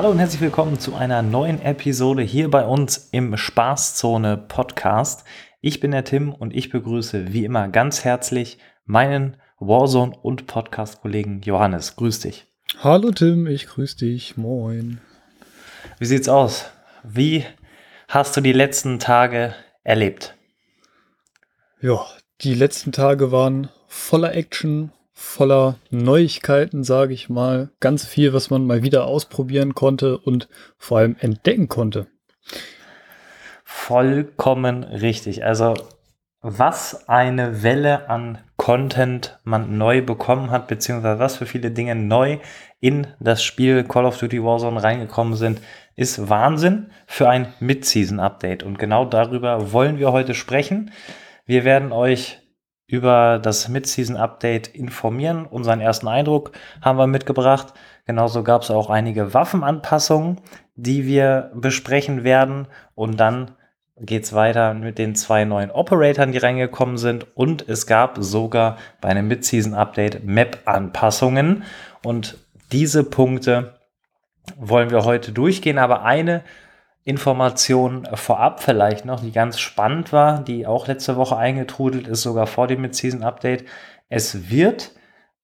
Hallo und herzlich willkommen zu einer neuen Episode hier bei uns im Spaßzone Podcast. Ich bin der Tim und ich begrüße wie immer ganz herzlich meinen Warzone und Podcast-Kollegen Johannes. Grüß dich. Hallo Tim, ich grüße dich. Moin. Wie sieht's aus? Wie hast du die letzten Tage erlebt? Ja, die letzten Tage waren voller Action, voller Neuigkeiten, sage ich mal. Ganz viel, was man mal wieder ausprobieren konnte und vor allem entdecken konnte. Vollkommen richtig. Also was eine Welle an Content man neu bekommen hat, beziehungsweise was für viele Dinge neu in das Spiel Call of Duty Warzone reingekommen sind, ist Wahnsinn für ein Mid-Season-Update. Und genau darüber wollen wir heute sprechen. Wir werden euch über das Mid-Season-Update informieren. Unseren ersten Eindruck haben wir mitgebracht. Genauso gab es auch einige Waffenanpassungen, die wir besprechen werden. Und dann geht es weiter mit den zwei neuen Operatoren, die reingekommen sind. Und es gab sogar bei einem Mid-Season-Update Map-Anpassungen. Und diese Punkte wollen wir heute durchgehen. Aber eine Information vorab vielleicht noch, die ganz spannend war, die auch letzte Woche eingetrudelt ist, sogar vor dem Mid-Season-Update. Es wird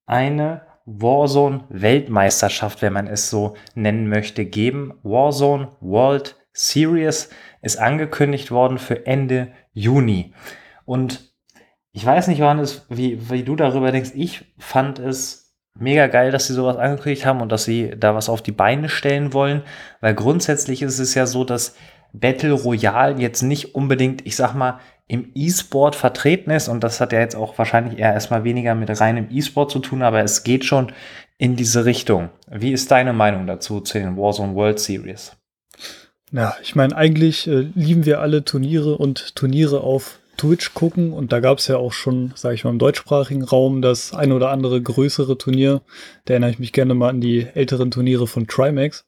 eine Warzone-Weltmeisterschaft, wenn man es so nennen möchte, geben. Warzone World Series ist angekündigt worden für Ende Juni. Und ich weiß nicht, Johannes, wie, wie du darüber denkst. Ich fand es mega geil, dass sie sowas angekündigt haben und dass sie da was auf die Beine stellen wollen, weil grundsätzlich ist es ja so, dass Battle Royale jetzt nicht unbedingt, ich sag mal, im E-Sport vertreten ist und das hat ja jetzt auch wahrscheinlich eher erstmal weniger mit reinem E-Sport zu tun, aber es geht schon in diese Richtung. Wie ist deine Meinung dazu zu den Warzone World Series? Ja, ich meine, eigentlich äh, lieben wir alle Turniere und Turniere auf Twitch gucken und da gab es ja auch schon, sage ich mal, im deutschsprachigen Raum das ein oder andere größere Turnier. Da erinnere ich mich gerne mal an die älteren Turniere von Trimax.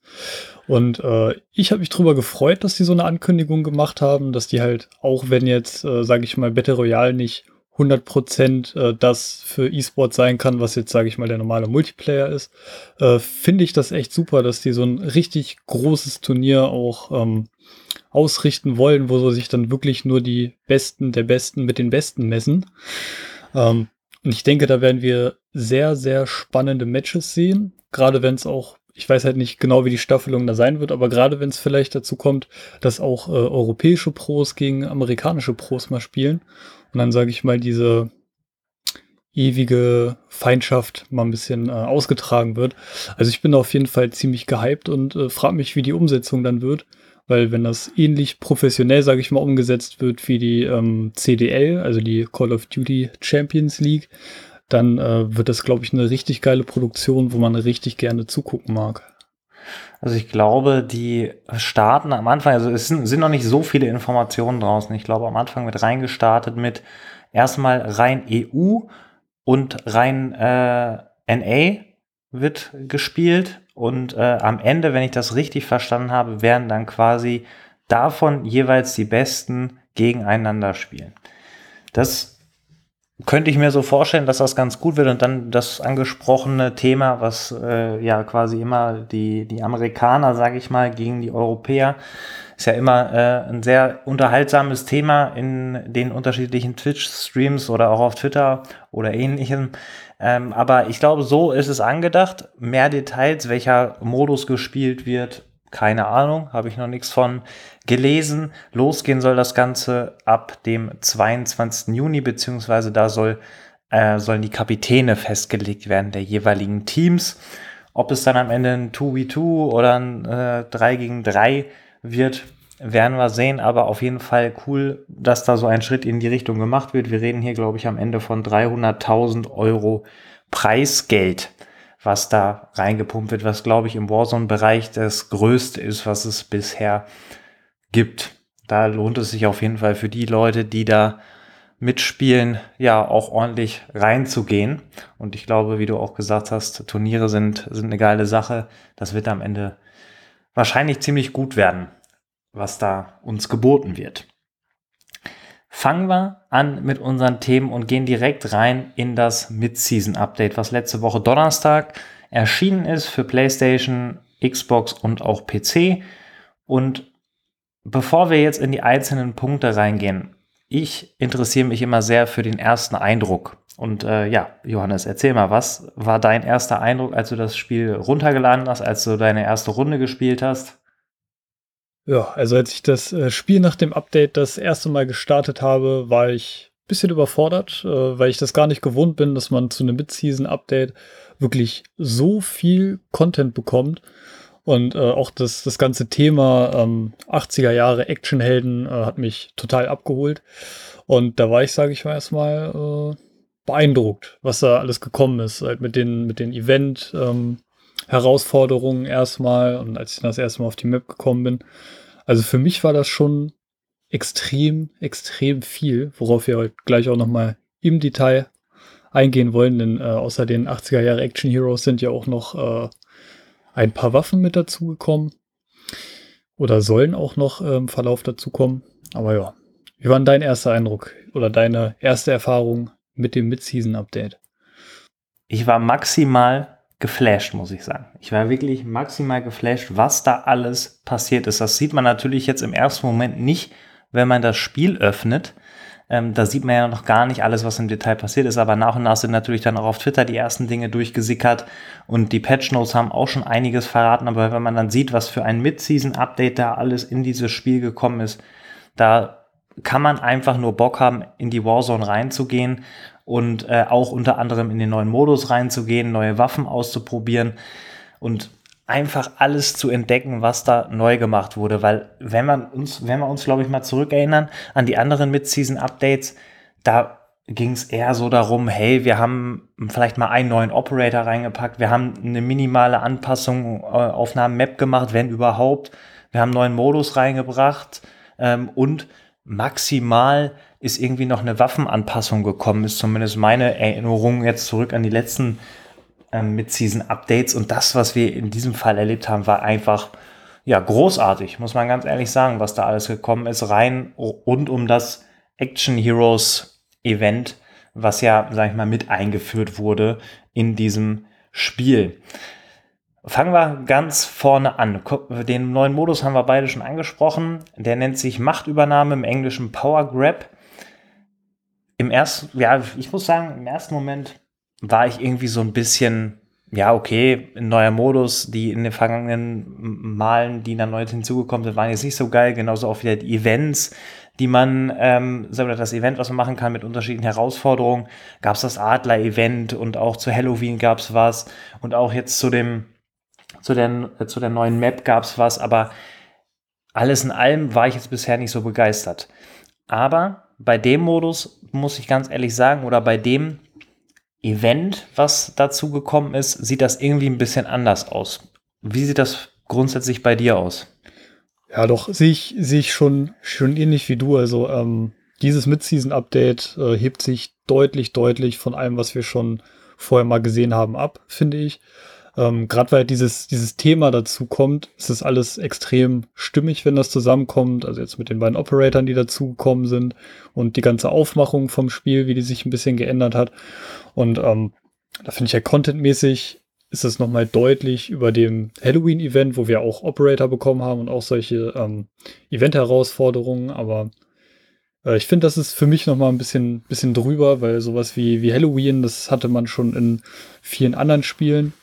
Und äh, ich habe mich drüber gefreut, dass die so eine Ankündigung gemacht haben, dass die halt, auch wenn jetzt, äh, sage ich mal, Battle Royale nicht 100% äh, das für E-Sport sein kann, was jetzt, sage ich mal, der normale Multiplayer ist, äh, finde ich das echt super, dass die so ein richtig großes Turnier auch ähm, ausrichten wollen, wo sich dann wirklich nur die Besten der Besten mit den Besten messen. Ähm, und ich denke, da werden wir sehr, sehr spannende Matches sehen. Gerade wenn es auch, ich weiß halt nicht genau, wie die Staffelung da sein wird, aber gerade wenn es vielleicht dazu kommt, dass auch äh, europäische Pros gegen amerikanische Pros mal spielen. Und dann sage ich mal, diese ewige Feindschaft mal ein bisschen äh, ausgetragen wird. Also ich bin auf jeden Fall ziemlich gehypt und äh, frage mich, wie die Umsetzung dann wird. Weil wenn das ähnlich professionell, sage ich mal, umgesetzt wird wie die ähm, CDL, also die Call of Duty Champions League, dann äh, wird das, glaube ich, eine richtig geile Produktion, wo man richtig gerne zugucken mag. Also ich glaube, die starten am Anfang, also es sind, sind noch nicht so viele Informationen draußen. Ich glaube, am Anfang wird reingestartet mit erstmal rein EU und rein äh, NA wird gespielt und äh, am Ende, wenn ich das richtig verstanden habe, werden dann quasi davon jeweils die Besten gegeneinander spielen. Das könnte ich mir so vorstellen, dass das ganz gut wird und dann das angesprochene Thema, was äh, ja quasi immer die, die Amerikaner, sage ich mal, gegen die Europäer, ist ja immer äh, ein sehr unterhaltsames Thema in den unterschiedlichen Twitch-Streams oder auch auf Twitter oder ähnlichem. Ähm, aber ich glaube, so ist es angedacht. Mehr Details, welcher Modus gespielt wird, keine Ahnung, habe ich noch nichts von gelesen. Losgehen soll das Ganze ab dem 22. Juni, beziehungsweise da soll, äh, sollen die Kapitäne festgelegt werden der jeweiligen Teams. Ob es dann am Ende ein 2v2 oder ein äh, 3 gegen 3 wird, werden wir sehen, aber auf jeden Fall cool, dass da so ein Schritt in die Richtung gemacht wird. Wir reden hier, glaube ich, am Ende von 300.000 Euro Preisgeld, was da reingepumpt wird, was, glaube ich, im Warzone-Bereich das größte ist, was es bisher gibt. Da lohnt es sich auf jeden Fall für die Leute, die da mitspielen, ja, auch ordentlich reinzugehen. Und ich glaube, wie du auch gesagt hast, Turniere sind, sind eine geile Sache. Das wird am Ende wahrscheinlich ziemlich gut werden was da uns geboten wird. Fangen wir an mit unseren Themen und gehen direkt rein in das Mid-Season-Update, was letzte Woche Donnerstag erschienen ist für PlayStation, Xbox und auch PC. Und bevor wir jetzt in die einzelnen Punkte reingehen, ich interessiere mich immer sehr für den ersten Eindruck. Und äh, ja, Johannes, erzähl mal, was war dein erster Eindruck, als du das Spiel runtergeladen hast, als du deine erste Runde gespielt hast? Ja, also als ich das äh, Spiel nach dem Update das erste Mal gestartet habe, war ich ein bisschen überfordert, äh, weil ich das gar nicht gewohnt bin, dass man zu einem Mid-Season-Update wirklich so viel Content bekommt. Und äh, auch das, das ganze Thema ähm, 80er Jahre Actionhelden hat mich total abgeholt. Und da war ich, sage ich mal, erstmal beeindruckt, was da alles gekommen ist. Halt mit den, mit den Event ähm, Herausforderungen erstmal und als ich das erste Mal auf die Map gekommen bin. Also für mich war das schon extrem, extrem viel, worauf wir gleich auch nochmal im Detail eingehen wollen, denn äh, außer den 80er Jahre Action Heroes sind ja auch noch äh, ein paar Waffen mit dazugekommen. Oder sollen auch noch äh, im Verlauf dazukommen. Aber ja, wie war dein erster Eindruck oder deine erste Erfahrung mit dem Mid-Season-Update? Ich war maximal geflasht, muss ich sagen. Ich war wirklich maximal geflasht, was da alles passiert ist. Das sieht man natürlich jetzt im ersten Moment nicht, wenn man das Spiel öffnet. Ähm, da sieht man ja noch gar nicht alles, was im Detail passiert ist, aber nach und nach sind natürlich dann auch auf Twitter die ersten Dinge durchgesickert und die Patch Notes haben auch schon einiges verraten, aber wenn man dann sieht, was für ein Mid-Season-Update da alles in dieses Spiel gekommen ist, da kann man einfach nur Bock haben, in die Warzone reinzugehen und äh, auch unter anderem in den neuen Modus reinzugehen, neue Waffen auszuprobieren und einfach alles zu entdecken, was da neu gemacht wurde. Weil wenn man uns, wenn wir uns, glaube ich, mal zurückerinnern an die anderen Mid-Season-Updates, da ging es eher so darum, hey, wir haben vielleicht mal einen neuen Operator reingepackt, wir haben eine minimale Anpassung äh, auf einer Map gemacht, wenn überhaupt. Wir haben einen neuen Modus reingebracht ähm, und maximal ist irgendwie noch eine Waffenanpassung gekommen, ist zumindest meine Erinnerung jetzt zurück an die letzten ähm, Mid-Season-Updates. Und das, was wir in diesem Fall erlebt haben, war einfach ja großartig, muss man ganz ehrlich sagen, was da alles gekommen ist, rein rund um das Action Heroes Event, was ja, sag ich mal, mit eingeführt wurde in diesem Spiel. Fangen wir ganz vorne an. Den neuen Modus haben wir beide schon angesprochen. Der nennt sich Machtübernahme im Englischen Power Grab. Im ersten, ja, ich muss sagen, im ersten Moment war ich irgendwie so ein bisschen, ja, okay, ein neuer Modus, die in den vergangenen Malen, die dann neu hinzugekommen sind, waren jetzt nicht so geil. Genauso auch wieder die Events, die man, ähm, das Event, was man machen kann mit unterschiedlichen Herausforderungen. Gab es das Adler-Event und auch zu Halloween gab es was und auch jetzt zu dem, zu der, zu der neuen Map gab es was, aber alles in allem war ich jetzt bisher nicht so begeistert. Aber bei dem Modus muss ich ganz ehrlich sagen, oder bei dem Event, was dazu gekommen ist, sieht das irgendwie ein bisschen anders aus. Wie sieht das grundsätzlich bei dir aus? Ja, doch, sehe ich, sehe ich schon, schon ähnlich wie du. Also, ähm, dieses Mid-Season-Update äh, hebt sich deutlich, deutlich von allem, was wir schon vorher mal gesehen haben, ab, finde ich. Ähm, Gerade weil dieses, dieses Thema dazu kommt, ist es alles extrem stimmig, wenn das zusammenkommt. Also jetzt mit den beiden Operatoren, die dazugekommen sind und die ganze Aufmachung vom Spiel, wie die sich ein bisschen geändert hat. Und ähm, da finde ich ja contentmäßig ist es nochmal deutlich über dem Halloween-Event, wo wir auch Operator bekommen haben und auch solche ähm, Event-Herausforderungen. Aber äh, ich finde, das ist für mich nochmal ein bisschen, bisschen drüber, weil sowas wie, wie Halloween, das hatte man schon in vielen anderen Spielen.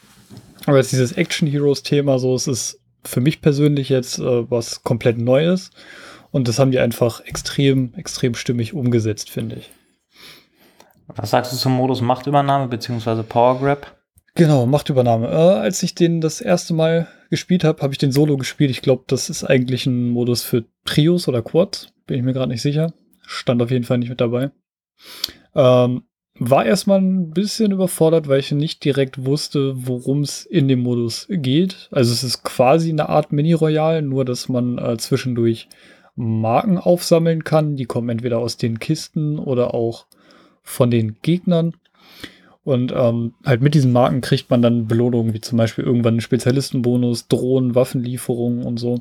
Aber jetzt dieses Action Heroes Thema, so, es ist für mich persönlich jetzt äh, was komplett Neues. Und das haben die einfach extrem, extrem stimmig umgesetzt, finde ich. Was sagst du zum Modus Machtübernahme bzw. Power Grab? Genau, Machtübernahme. Äh, als ich den das erste Mal gespielt habe, habe ich den Solo gespielt. Ich glaube, das ist eigentlich ein Modus für Trios oder Quads. Bin ich mir gerade nicht sicher. Stand auf jeden Fall nicht mit dabei. Ähm, war erstmal ein bisschen überfordert, weil ich nicht direkt wusste, worum es in dem Modus geht. Also es ist quasi eine Art Mini-Royal, nur dass man äh, zwischendurch Marken aufsammeln kann. Die kommen entweder aus den Kisten oder auch von den Gegnern. Und ähm, halt mit diesen Marken kriegt man dann Belohnungen, wie zum Beispiel irgendwann einen Spezialistenbonus, Drohnen, Waffenlieferungen und so.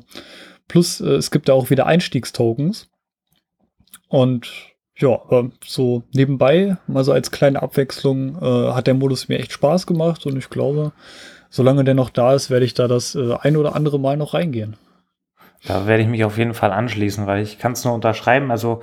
Plus äh, es gibt da auch wieder Einstiegstokens. Und Ja, aber so nebenbei, mal so als kleine Abwechslung, äh, hat der Modus mir echt Spaß gemacht und ich glaube, solange der noch da ist, werde ich da das äh, ein oder andere Mal noch reingehen. Da werde ich mich auf jeden Fall anschließen, weil ich kann es nur unterschreiben. Also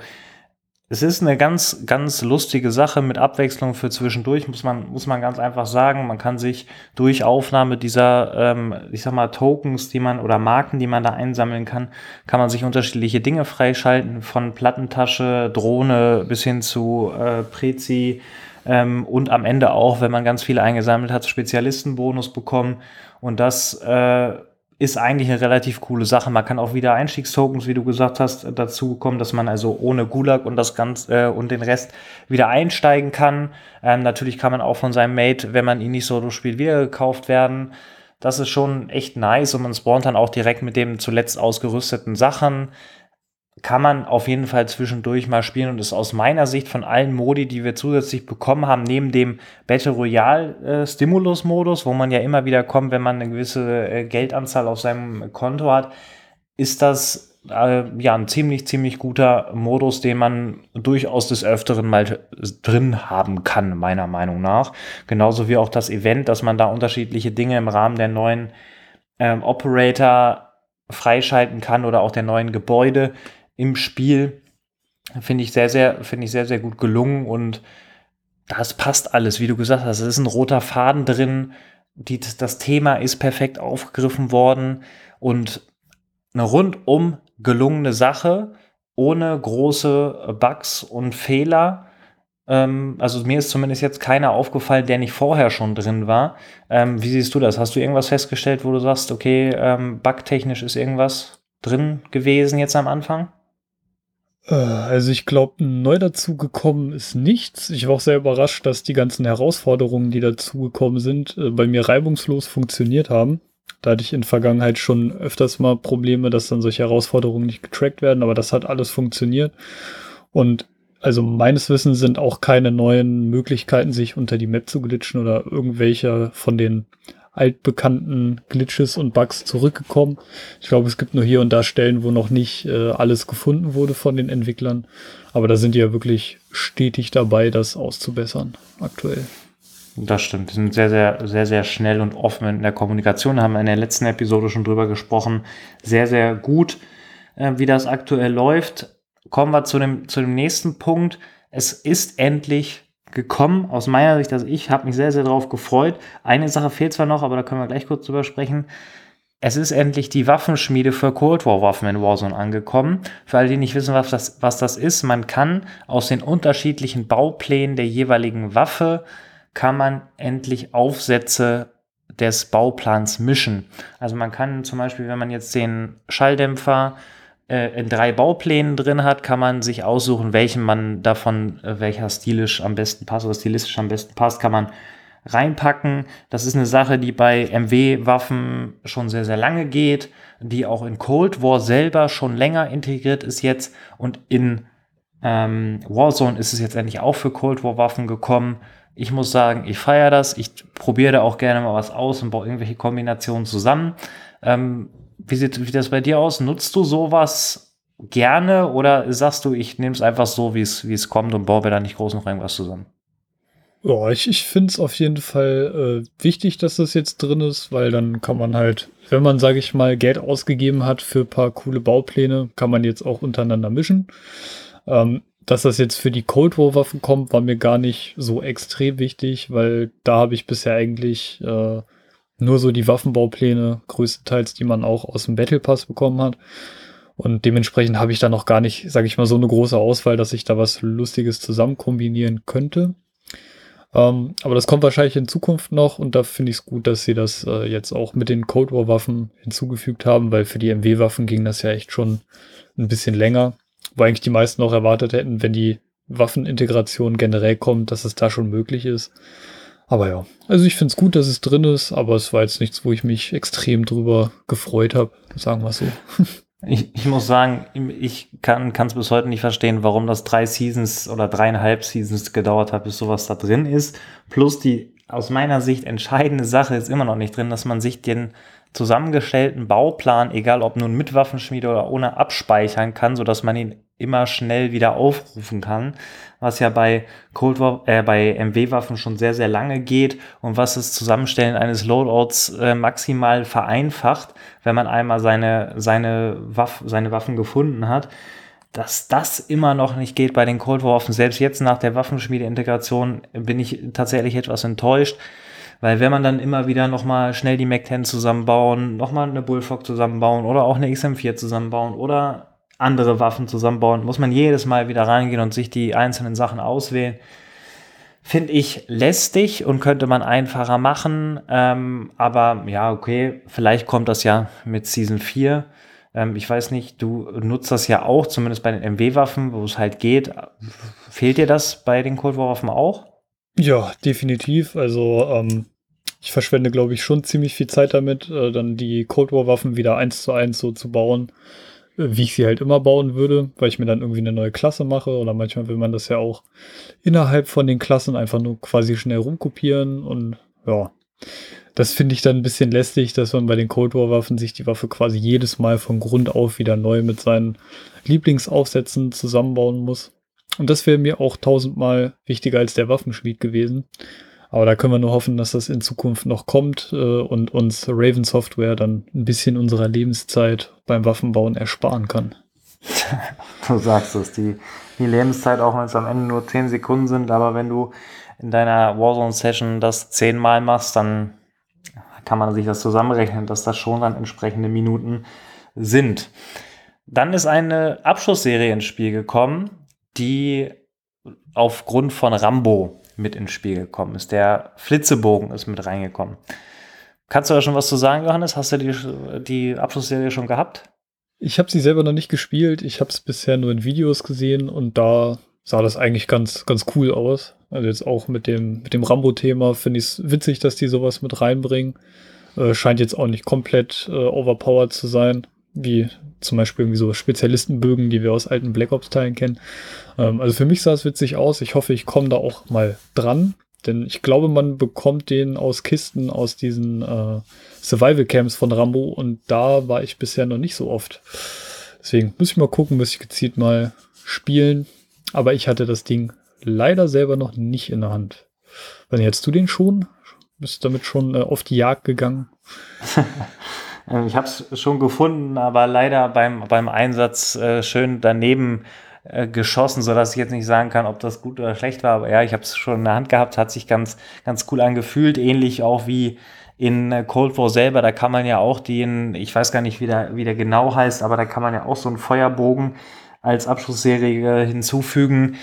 es ist eine ganz, ganz lustige Sache mit Abwechslung für zwischendurch, muss man, muss man ganz einfach sagen. Man kann sich durch Aufnahme dieser, ähm, ich sag mal, Tokens, die man oder Marken, die man da einsammeln kann, kann man sich unterschiedliche Dinge freischalten, von Plattentasche, Drohne bis hin zu äh, Prezi ähm, und am Ende auch, wenn man ganz viele eingesammelt hat, Spezialistenbonus bekommen. Und das äh, ist eigentlich eine relativ coole Sache. Man kann auch wieder Einstiegstokens, wie du gesagt hast, dazu kommen, dass man also ohne Gulag und das Ganze äh, und den Rest wieder einsteigen kann. Ähm, natürlich kann man auch von seinem Mate, wenn man ihn nicht so spielt, wieder gekauft werden. Das ist schon echt nice und man spawnt dann auch direkt mit dem zuletzt ausgerüsteten Sachen kann man auf jeden Fall zwischendurch mal spielen und ist aus meiner Sicht von allen Modi, die wir zusätzlich bekommen haben, neben dem Battle Royale äh, Stimulus Modus, wo man ja immer wieder kommt, wenn man eine gewisse äh, Geldanzahl auf seinem Konto hat, ist das äh, ja ein ziemlich, ziemlich guter Modus, den man durchaus des Öfteren mal drin haben kann, meiner Meinung nach. Genauso wie auch das Event, dass man da unterschiedliche Dinge im Rahmen der neuen ähm, Operator freischalten kann oder auch der neuen Gebäude im Spiel. Finde ich sehr, sehr, finde ich sehr, sehr gut gelungen und das passt alles, wie du gesagt hast. Es ist ein roter Faden drin. Die, das Thema ist perfekt aufgegriffen worden und eine rundum gelungene Sache ohne große Bugs und Fehler. Ähm, also mir ist zumindest jetzt keiner aufgefallen, der nicht vorher schon drin war. Ähm, wie siehst du das? Hast du irgendwas festgestellt, wo du sagst, okay, ähm, bugtechnisch ist irgendwas drin gewesen jetzt am Anfang? Äh, also ich glaube, neu dazu gekommen ist nichts. Ich war auch sehr überrascht, dass die ganzen Herausforderungen, die dazu gekommen sind, äh, bei mir reibungslos funktioniert haben. Da hatte ich in Vergangenheit schon öfters mal Probleme, dass dann solche Herausforderungen nicht getrackt werden, aber das hat alles funktioniert. Und also meines Wissens sind auch keine neuen Möglichkeiten, sich unter die Map zu glitschen oder irgendwelche von den altbekannten Glitches und Bugs zurückgekommen. Ich glaube, es gibt nur hier und da Stellen, wo noch nicht äh, alles gefunden wurde von den Entwicklern. Aber da sind die ja wirklich stetig dabei, das auszubessern aktuell. Das stimmt. Die sind sehr, sehr, sehr, sehr schnell und offen in der Kommunikation. Haben wir in der letzten Episode schon drüber gesprochen. Sehr, sehr gut, äh, wie das aktuell läuft. Kommen wir zu dem, zu dem nächsten Punkt. Es ist endlich gekommen, aus meiner Sicht. Also ich habe mich sehr, sehr darauf gefreut. Eine Sache fehlt zwar noch, aber da können wir gleich kurz drüber sprechen. Es ist endlich die Waffenschmiede für Cold War Waffen in Warzone angekommen. Für alle, die nicht wissen, was das, was das ist, man kann aus den unterschiedlichen Bauplänen der jeweiligen Waffe, kann man endlich Aufsätze des Bauplans mischen. Also man kann zum Beispiel, wenn man jetzt den Schalldämpfer in drei Bauplänen drin hat, kann man sich aussuchen, welchen man davon, äh, welcher stilisch am besten passt oder stilistisch am besten passt, kann man reinpacken. Das ist eine Sache, die bei MW-Waffen schon sehr, sehr lange geht, die auch in Cold War selber schon länger integriert ist jetzt und in ähm, Warzone ist es jetzt endlich auch für Cold War Waffen gekommen. Ich muss sagen, ich feiere das. Ich probiere da auch gerne mal was aus und baue irgendwelche Kombinationen zusammen. Ähm, wie sieht wie das bei dir aus? Nutzt du sowas gerne oder sagst du, ich nehme es einfach so, wie es kommt und baue mir da nicht groß noch irgendwas zusammen? Ja, ich, ich finde es auf jeden Fall äh, wichtig, dass das jetzt drin ist, weil dann kann man halt, wenn man, sage ich mal, Geld ausgegeben hat für ein paar coole Baupläne, kann man jetzt auch untereinander mischen. Ähm, dass das jetzt für die Cold War Waffen kommt, war mir gar nicht so extrem wichtig, weil da habe ich bisher eigentlich äh, nur so die Waffenbaupläne, größtenteils, die man auch aus dem Battle Pass bekommen hat. Und dementsprechend habe ich da noch gar nicht, sage ich mal, so eine große Auswahl, dass ich da was Lustiges zusammen kombinieren könnte. Ähm, aber das kommt wahrscheinlich in Zukunft noch und da finde ich es gut, dass sie das äh, jetzt auch mit den Cold War Waffen hinzugefügt haben, weil für die MW-Waffen ging das ja echt schon ein bisschen länger. Wo eigentlich die meisten auch erwartet hätten, wenn die Waffenintegration generell kommt, dass es da schon möglich ist. Aber ja, also ich finde es gut, dass es drin ist, aber es war jetzt nichts, wo ich mich extrem drüber gefreut habe, sagen wir so. Ich, ich muss sagen, ich kann es bis heute nicht verstehen, warum das drei Seasons oder dreieinhalb Seasons gedauert hat, bis sowas da drin ist. Plus die aus meiner Sicht entscheidende Sache ist immer noch nicht drin, dass man sich den zusammengestellten Bauplan, egal ob nun mit Waffenschmiede oder ohne, abspeichern kann, sodass man ihn immer schnell wieder aufrufen kann, was ja bei Cold War, äh, bei MW-Waffen schon sehr, sehr lange geht und was das Zusammenstellen eines Loadouts äh, maximal vereinfacht, wenn man einmal seine, seine, Waff, seine Waffen gefunden hat. Dass das immer noch nicht geht bei den Cold War-Waffen, selbst jetzt nach der Waffenschmiede-Integration bin ich tatsächlich etwas enttäuscht. Weil wenn man dann immer wieder nochmal schnell die Mac-10 zusammenbauen, nochmal eine Bullfrog zusammenbauen oder auch eine XM4 zusammenbauen oder andere Waffen zusammenbauen, muss man jedes Mal wieder reingehen und sich die einzelnen Sachen auswählen. Finde ich lästig und könnte man einfacher machen. Ähm, aber ja, okay, vielleicht kommt das ja mit Season 4. Ähm, ich weiß nicht, du nutzt das ja auch, zumindest bei den MW-Waffen, wo es halt geht. Fehlt dir das bei den Cold War-Waffen auch? Ja, definitiv. Also ähm, ich verschwende, glaube ich, schon ziemlich viel Zeit damit, äh, dann die Cold War-Waffen wieder eins zu eins so zu bauen, wie ich sie halt immer bauen würde, weil ich mir dann irgendwie eine neue Klasse mache oder manchmal will man das ja auch innerhalb von den Klassen einfach nur quasi schnell rumkopieren und ja. Das finde ich dann ein bisschen lästig, dass man bei den Cold War Waffen sich die Waffe quasi jedes Mal von Grund auf wieder neu mit seinen Lieblingsaufsätzen zusammenbauen muss. Und das wäre mir auch tausendmal wichtiger als der Waffenschmied gewesen. Aber da können wir nur hoffen, dass das in Zukunft noch kommt äh, und uns Raven Software dann ein bisschen unserer Lebenszeit beim Waffenbauen ersparen kann. du sagst es, die, die Lebenszeit, auch wenn es am Ende nur 10 Sekunden sind, aber wenn du in deiner Warzone-Session das zehnmal machst, dann kann man sich das zusammenrechnen, dass das schon dann entsprechende Minuten sind. Dann ist eine Abschlussserie ins Spiel gekommen, die aufgrund von Rambo mit ins Spiel gekommen ist. Der Flitzebogen ist mit reingekommen. Kannst du da schon was zu sagen, Johannes? Hast du die, die Abschlussserie schon gehabt? Ich habe sie selber noch nicht gespielt. Ich habe es bisher nur in Videos gesehen und da sah das eigentlich ganz, ganz cool aus. Also jetzt auch mit dem, mit dem Rambo-Thema finde ich es witzig, dass die sowas mit reinbringen. Äh, scheint jetzt auch nicht komplett äh, overpowered zu sein wie zum Beispiel irgendwie so Spezialistenbögen, die wir aus alten Black Ops-Teilen kennen. Ähm, also für mich sah es witzig aus. Ich hoffe, ich komme da auch mal dran. Denn ich glaube, man bekommt den aus Kisten aus diesen äh, Survival Camps von Rambo und da war ich bisher noch nicht so oft. Deswegen muss ich mal gucken, muss ich gezielt mal spielen. Aber ich hatte das Ding leider selber noch nicht in der Hand. Wann hättest du den schon? Bist du damit schon äh, auf die Jagd gegangen? Ähm, ich habe es schon gefunden, aber leider beim, beim Einsatz äh, schön daneben äh, geschossen, sodass ich jetzt nicht sagen kann, ob das gut oder schlecht war. Aber ja, ich habe es schon in der Hand gehabt, hat sich ganz, ganz cool angefühlt. Ähnlich auch wie in äh, Cold War selber, da kann man ja auch den, ich weiß gar nicht, wie der, wie der genau heißt, aber da kann man ja auch so einen Feuerbogen als Abschlussserie hinzufügen.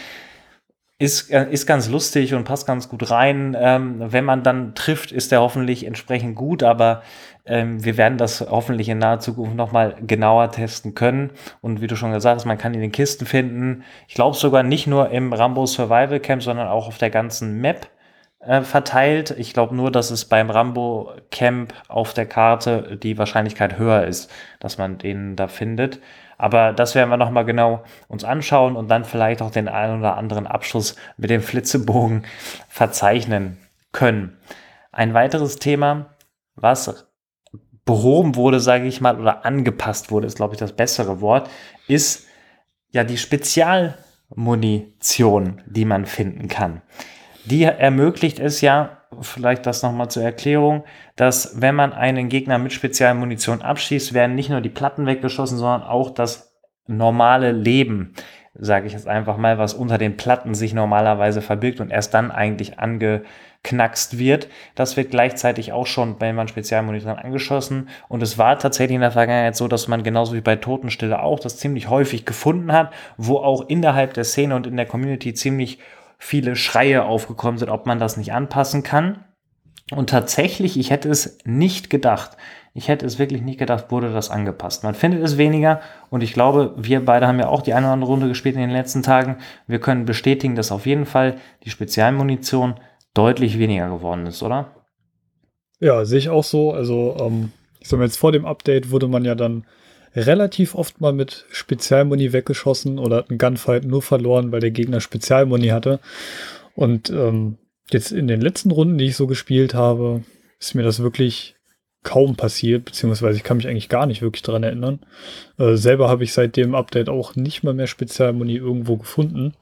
Ist, äh, ist ganz lustig und passt ganz gut rein. Ähm, wenn man dann trifft, ist der hoffentlich entsprechend gut, aber ähm, wir werden das hoffentlich in naher Zukunft nochmal genauer testen können. Und wie du schon gesagt hast, man kann in den Kisten finden. Ich glaube sogar nicht nur im Rambo Survival Camp, sondern auch auf der ganzen Map äh, verteilt. Ich glaube nur, dass es beim Rambo Camp auf der Karte die Wahrscheinlichkeit höher ist, dass man den da findet. Aber das werden wir nochmal genau uns anschauen und dann vielleicht auch den einen oder anderen Abschluss mit dem Flitzebogen verzeichnen können. Ein weiteres Thema, was behoben wurde, sage ich mal, oder angepasst wurde, ist, glaube ich, das bessere Wort, ist ja die Spezialmunition, die man finden kann. Die ermöglicht es ja, vielleicht das nochmal zur Erklärung, dass wenn man einen Gegner mit Spezialmunition abschießt, werden nicht nur die Platten weggeschossen, sondern auch das normale Leben, sage ich jetzt einfach mal, was unter den Platten sich normalerweise verbirgt und erst dann eigentlich ange knackst wird. Das wird gleichzeitig auch schon bei man Spezialmonitoren angeschossen. Und es war tatsächlich in der Vergangenheit so, dass man genauso wie bei Totenstille auch das ziemlich häufig gefunden hat, wo auch innerhalb der Szene und in der Community ziemlich viele Schreie aufgekommen sind, ob man das nicht anpassen kann. Und tatsächlich, ich hätte es nicht gedacht. Ich hätte es wirklich nicht gedacht, wurde das angepasst. Man findet es weniger und ich glaube, wir beide haben ja auch die eine oder andere Runde gespielt in den letzten Tagen. Wir können bestätigen, dass auf jeden Fall die Spezialmunition deutlich weniger geworden ist, oder? Ja, sehe ich auch so. Also, ähm, ich sag mal, jetzt vor dem Update wurde man ja dann relativ oft mal mit Spezialmuni weggeschossen oder hat einen Gunfight nur verloren, weil der Gegner Spezialmuni hatte. Und ähm, jetzt in den letzten Runden, die ich so gespielt habe, ist mir das wirklich kaum passiert, beziehungsweise ich kann mich eigentlich gar nicht wirklich daran erinnern. Äh, selber habe ich seit dem Update auch nicht mal mehr Spezialmuni irgendwo gefunden.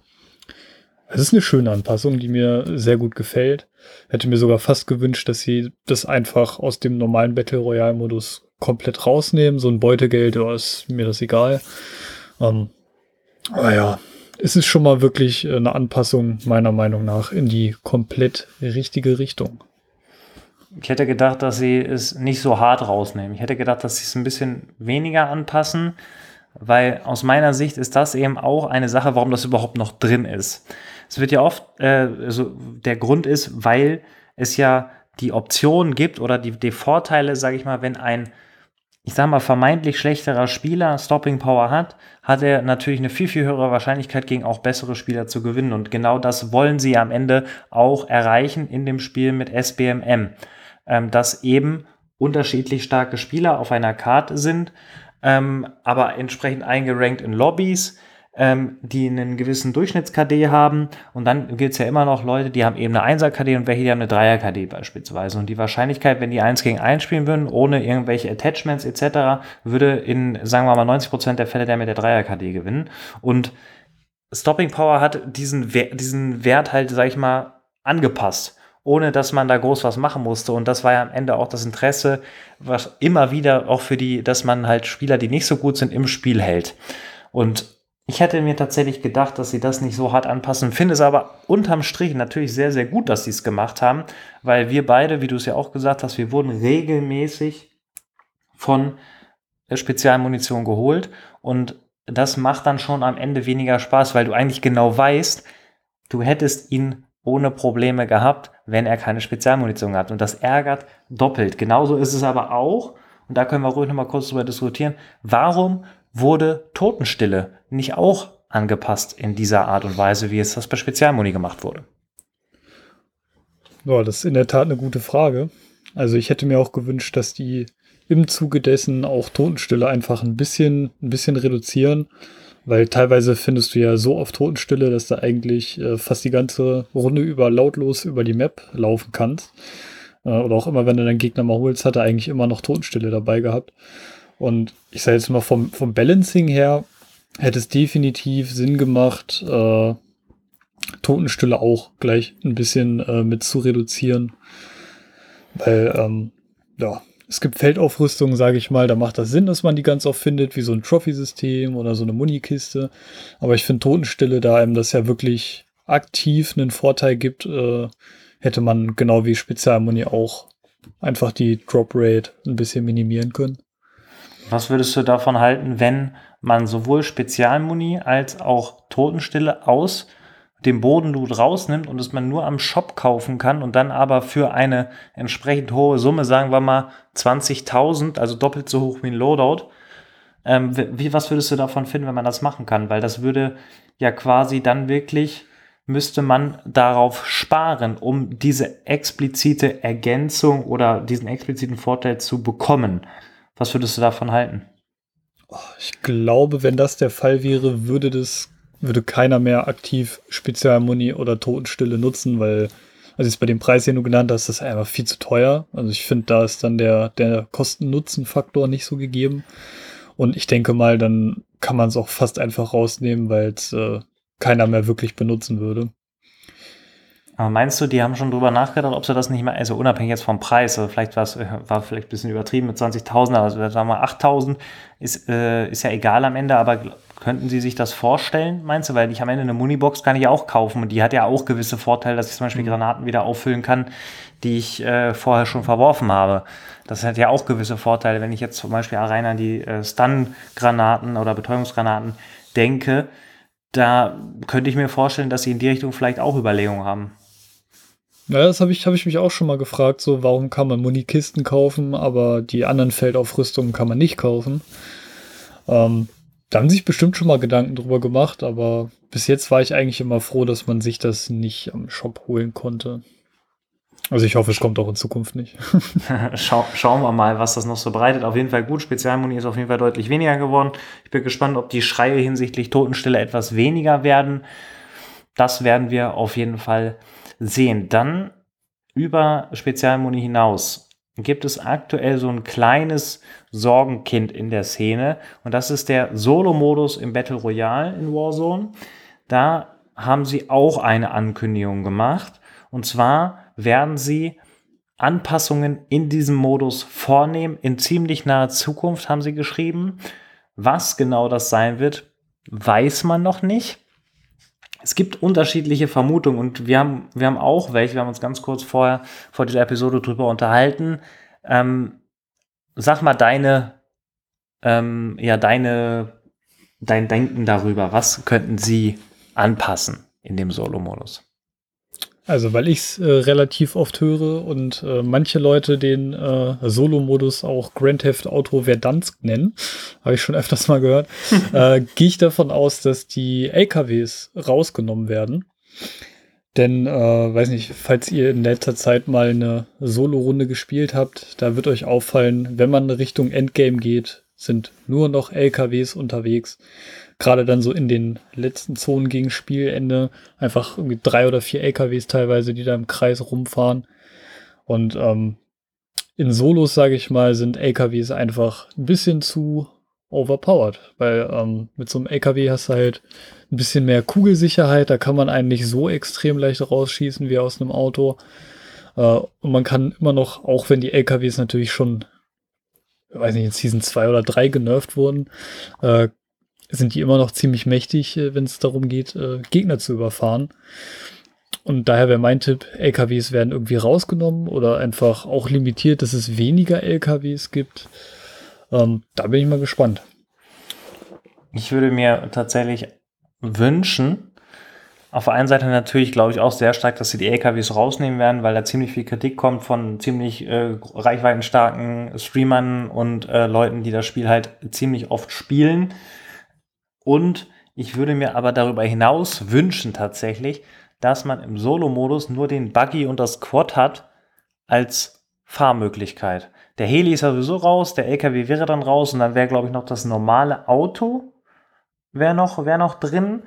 Es ist eine schöne Anpassung, die mir sehr gut gefällt. Hätte mir sogar fast gewünscht, dass sie das einfach aus dem normalen Battle Royale Modus komplett rausnehmen. So ein Beutegeld, oh, ist mir das egal. Ähm, aber ja, es ist schon mal wirklich äh, eine Anpassung meiner Meinung nach in die komplett richtige Richtung. Ich hätte gedacht, dass sie es nicht so hart rausnehmen. Ich hätte gedacht, dass sie es ein bisschen weniger anpassen, weil aus meiner Sicht ist das eben auch eine Sache, warum das überhaupt noch drin ist. Es wird ja oft, äh, also der Grund ist, weil es ja die Option gibt oder die, die Vorteile, sage ich mal, wenn ein ich sage mal, vermeintlich schlechterer Spieler Stopping Power hat, hat er natürlich eine viel, viel höhere Wahrscheinlichkeit, gegen auch bessere Spieler zu gewinnen. Und genau das wollen sie am Ende auch erreichen in dem Spiel mit SBMM. Ähm, dass eben unterschiedlich starke Spieler auf einer Karte sind, ähm, aber entsprechend eingerankt in Lobbys ähm, die einen gewissen Durchschnitts-KD haben. Und dann gibt es ja immer noch Leute, die haben eben eine 1er-KD und welche, die haben eine 3er-KD beispielsweise. Und die Wahrscheinlichkeit, wenn die 1 gegen 1 spielen würden, ohne irgendwelche Attachments etc., würde in, sagen wir mal, 90% der Fälle der mit der 3er-KD gewinnen. Und Stopping Power hat diesen, diesen Wert halt, sag ich mal, angepasst ohne dass man da groß was machen musste. Und das war ja am Ende auch das Interesse, was immer wieder auch für die, dass man halt Spieler, die nicht so gut sind, im Spiel hält. Und ich hätte mir tatsächlich gedacht, dass sie das nicht so hart anpassen, finde es aber unterm Strich natürlich sehr, sehr gut, dass sie es gemacht haben, weil wir beide, wie du es ja auch gesagt hast, wir wurden regelmäßig von Spezialmunition geholt und das macht dann schon am Ende weniger Spaß, weil du eigentlich genau weißt, du hättest ihn ohne Probleme gehabt, wenn er keine Spezialmunition hat. Und das ärgert doppelt. Genauso ist es aber auch, und da können wir ruhig nochmal kurz drüber diskutieren, warum wurde Totenstille nicht auch angepasst in dieser Art und Weise, wie es das bei Spezialmuni gemacht wurde? Ja, das ist in der Tat eine gute Frage. Also ich hätte mir auch gewünscht, dass die im Zuge dessen auch Totenstille einfach ein bisschen, ein bisschen reduzieren, weil teilweise findest du ja so oft Totenstille, dass du eigentlich äh, fast die ganze Runde über lautlos über die Map laufen kannst. Äh, oder auch immer, wenn du deinen Gegner mal holst, hat er eigentlich immer noch Totenstille dabei gehabt. Und ich sage jetzt mal vom, vom Balancing her hätte es definitiv Sinn gemacht, äh, Totenstille auch gleich ein bisschen äh, mit zu reduzieren. Weil, ähm, ja, es gibt Feldaufrüstungen, sage ich mal, da macht das Sinn, dass man die ganz oft findet, wie so ein Trophy-System oder so eine Munikiste. Aber ich finde Totenstille, da einem das ja wirklich aktiv einen Vorteil gibt, äh, hätte man genau wie Spezialmuni auch einfach die Drop Rate ein bisschen minimieren können. Was würdest du davon halten, wenn man sowohl Spezialmuni als auch Totenstille aus dem Bodenloot rausnimmt und es man nur am Shop kaufen kann und dann aber für eine entsprechend hohe Summe, sagen wir mal 20.000, also doppelt so hoch wie ein Loadout, ähm, wie, was würdest du davon finden, wenn man das machen kann? Weil das würde ja quasi dann wirklich, müsste man darauf sparen, um diese explizite Ergänzung oder diesen expliziten Vorteil zu bekommen. Was würdest du davon halten? Oh, ich glaube, wenn das der Fall wäre, würde das, würde keiner mehr aktiv Spezialmuni oder Totenstille nutzen, weil, also jetzt bei dem Preis, den du genannt hast, das ist einfach viel zu teuer. Also ich finde, da ist dann der, der Kosten-Nutzen-Faktor nicht so gegeben. Und ich denke mal, dann kann man es auch fast einfach rausnehmen, weil es äh, keiner mehr wirklich benutzen würde. Aber meinst du, die haben schon drüber nachgedacht, ob sie das nicht mehr, also unabhängig jetzt vom Preis, also vielleicht war es war vielleicht ein bisschen übertrieben mit 20.000, also sagen wir mal 8.000, ist, äh, ist ja egal am Ende, aber könnten sie sich das vorstellen, meinst du? Weil ich am Ende eine Munibox kann ich auch kaufen und die hat ja auch gewisse Vorteile, dass ich zum Beispiel mhm. Granaten wieder auffüllen kann, die ich äh, vorher schon verworfen habe. Das hat ja auch gewisse Vorteile, wenn ich jetzt zum Beispiel rein an die äh, Stun-Granaten oder Betäubungsgranaten denke, da könnte ich mir vorstellen, dass sie in die Richtung vielleicht auch Überlegungen haben. Ja, das habe ich, hab ich mich auch schon mal gefragt, so warum kann man Munikisten kaufen, aber die anderen Feldaufrüstungen kann man nicht kaufen. Ähm, da haben sich bestimmt schon mal Gedanken drüber gemacht, aber bis jetzt war ich eigentlich immer froh, dass man sich das nicht am Shop holen konnte. Also ich hoffe, es kommt auch in Zukunft nicht. Schau, schauen wir mal, was das noch so bereitet. Auf jeden Fall gut. Spezialmuni ist auf jeden Fall deutlich weniger geworden. Ich bin gespannt, ob die Schreie hinsichtlich Totenstille etwas weniger werden. Das werden wir auf jeden Fall sehen. Dann über Spezialmuni hinaus gibt es aktuell so ein kleines Sorgenkind in der Szene und das ist der Solo-Modus im Battle Royale in Warzone. Da haben sie auch eine Ankündigung gemacht und zwar werden sie Anpassungen in diesem Modus vornehmen. In ziemlich naher Zukunft haben sie geschrieben. Was genau das sein wird, weiß man noch nicht. Es gibt unterschiedliche Vermutungen und wir haben, wir haben auch welche, wir haben uns ganz kurz vorher vor dieser Episode drüber unterhalten. Ähm, sag mal deine, ähm, ja, deine, dein Denken darüber. Was könnten sie anpassen in dem Solo-Modus? Also, weil ich es äh, relativ oft höre und äh, manche Leute den äh, Solo-Modus auch Grand Theft Auto Verdansk nennen, habe ich schon öfters mal gehört, äh, gehe ich davon aus, dass die LKWs rausgenommen werden. Denn, äh, weiß nicht, falls ihr in letzter Zeit mal eine Solo-Runde gespielt habt, da wird euch auffallen, wenn man Richtung Endgame geht, sind nur noch LKWs unterwegs gerade dann so in den letzten Zonen gegen Spielende einfach irgendwie drei oder vier LKWs teilweise, die da im Kreis rumfahren. Und ähm, in Solos, sage ich mal, sind LKWs einfach ein bisschen zu overpowered, weil ähm, mit so einem LKW hast du halt ein bisschen mehr Kugelsicherheit, da kann man eigentlich so extrem leicht rausschießen wie aus einem Auto. Äh, und man kann immer noch, auch wenn die LKWs natürlich schon, weiß nicht, in Season 2 oder 3 genervt wurden, äh, sind die immer noch ziemlich mächtig, äh, wenn es darum geht, äh, Gegner zu überfahren. Und daher wäre mein Tipp, LKWs werden irgendwie rausgenommen oder einfach auch limitiert, dass es weniger LKWs gibt. Ähm, da bin ich mal gespannt. Ich würde mir tatsächlich wünschen, auf der einen Seite natürlich, glaube ich, auch sehr stark, dass sie die LKWs rausnehmen werden, weil da ziemlich viel Kritik kommt von ziemlich äh, reichweitenstarken Streamern und äh, Leuten, die das Spiel halt ziemlich oft spielen. Und ich würde mir aber darüber hinaus wünschen tatsächlich, dass man im Solo-Modus nur den Buggy und das Quad hat als Fahrmöglichkeit. Der Heli ist sowieso raus, der LKW wäre dann raus und dann wäre, glaube ich, noch das normale Auto wäre noch, wär noch drin.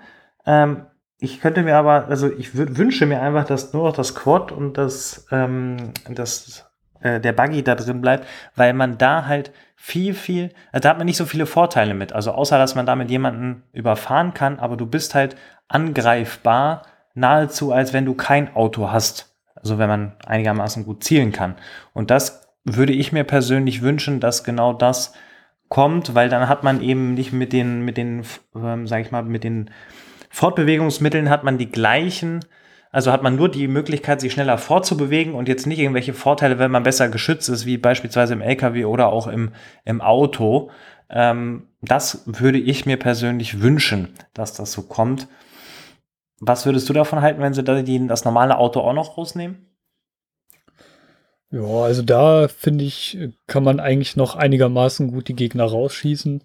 Ähm, ich könnte mir aber, also ich wünsche mir einfach, dass nur noch das Quad und das, ähm, das äh, der Buggy da drin bleibt, weil man da halt viel, viel, also da hat man nicht so viele Vorteile mit. Also außer, dass man damit jemanden überfahren kann, aber du bist halt angreifbar, nahezu als wenn du kein Auto hast. Also wenn man einigermaßen gut zielen kann. Und das würde ich mir persönlich wünschen, dass genau das kommt, weil dann hat man eben nicht mit den, mit den, ähm, sag ich mal, mit den Fortbewegungsmitteln hat man die gleichen also hat man nur die Möglichkeit, sich schneller fortzubewegen und jetzt nicht irgendwelche Vorteile, wenn man besser geschützt ist, wie beispielsweise im LKW oder auch im, im Auto. Ähm, das würde ich mir persönlich wünschen, dass das so kommt. Was würdest du davon halten, wenn sie das normale Auto auch noch rausnehmen? Ja, also da finde ich, kann man eigentlich noch einigermaßen gut die Gegner rausschießen.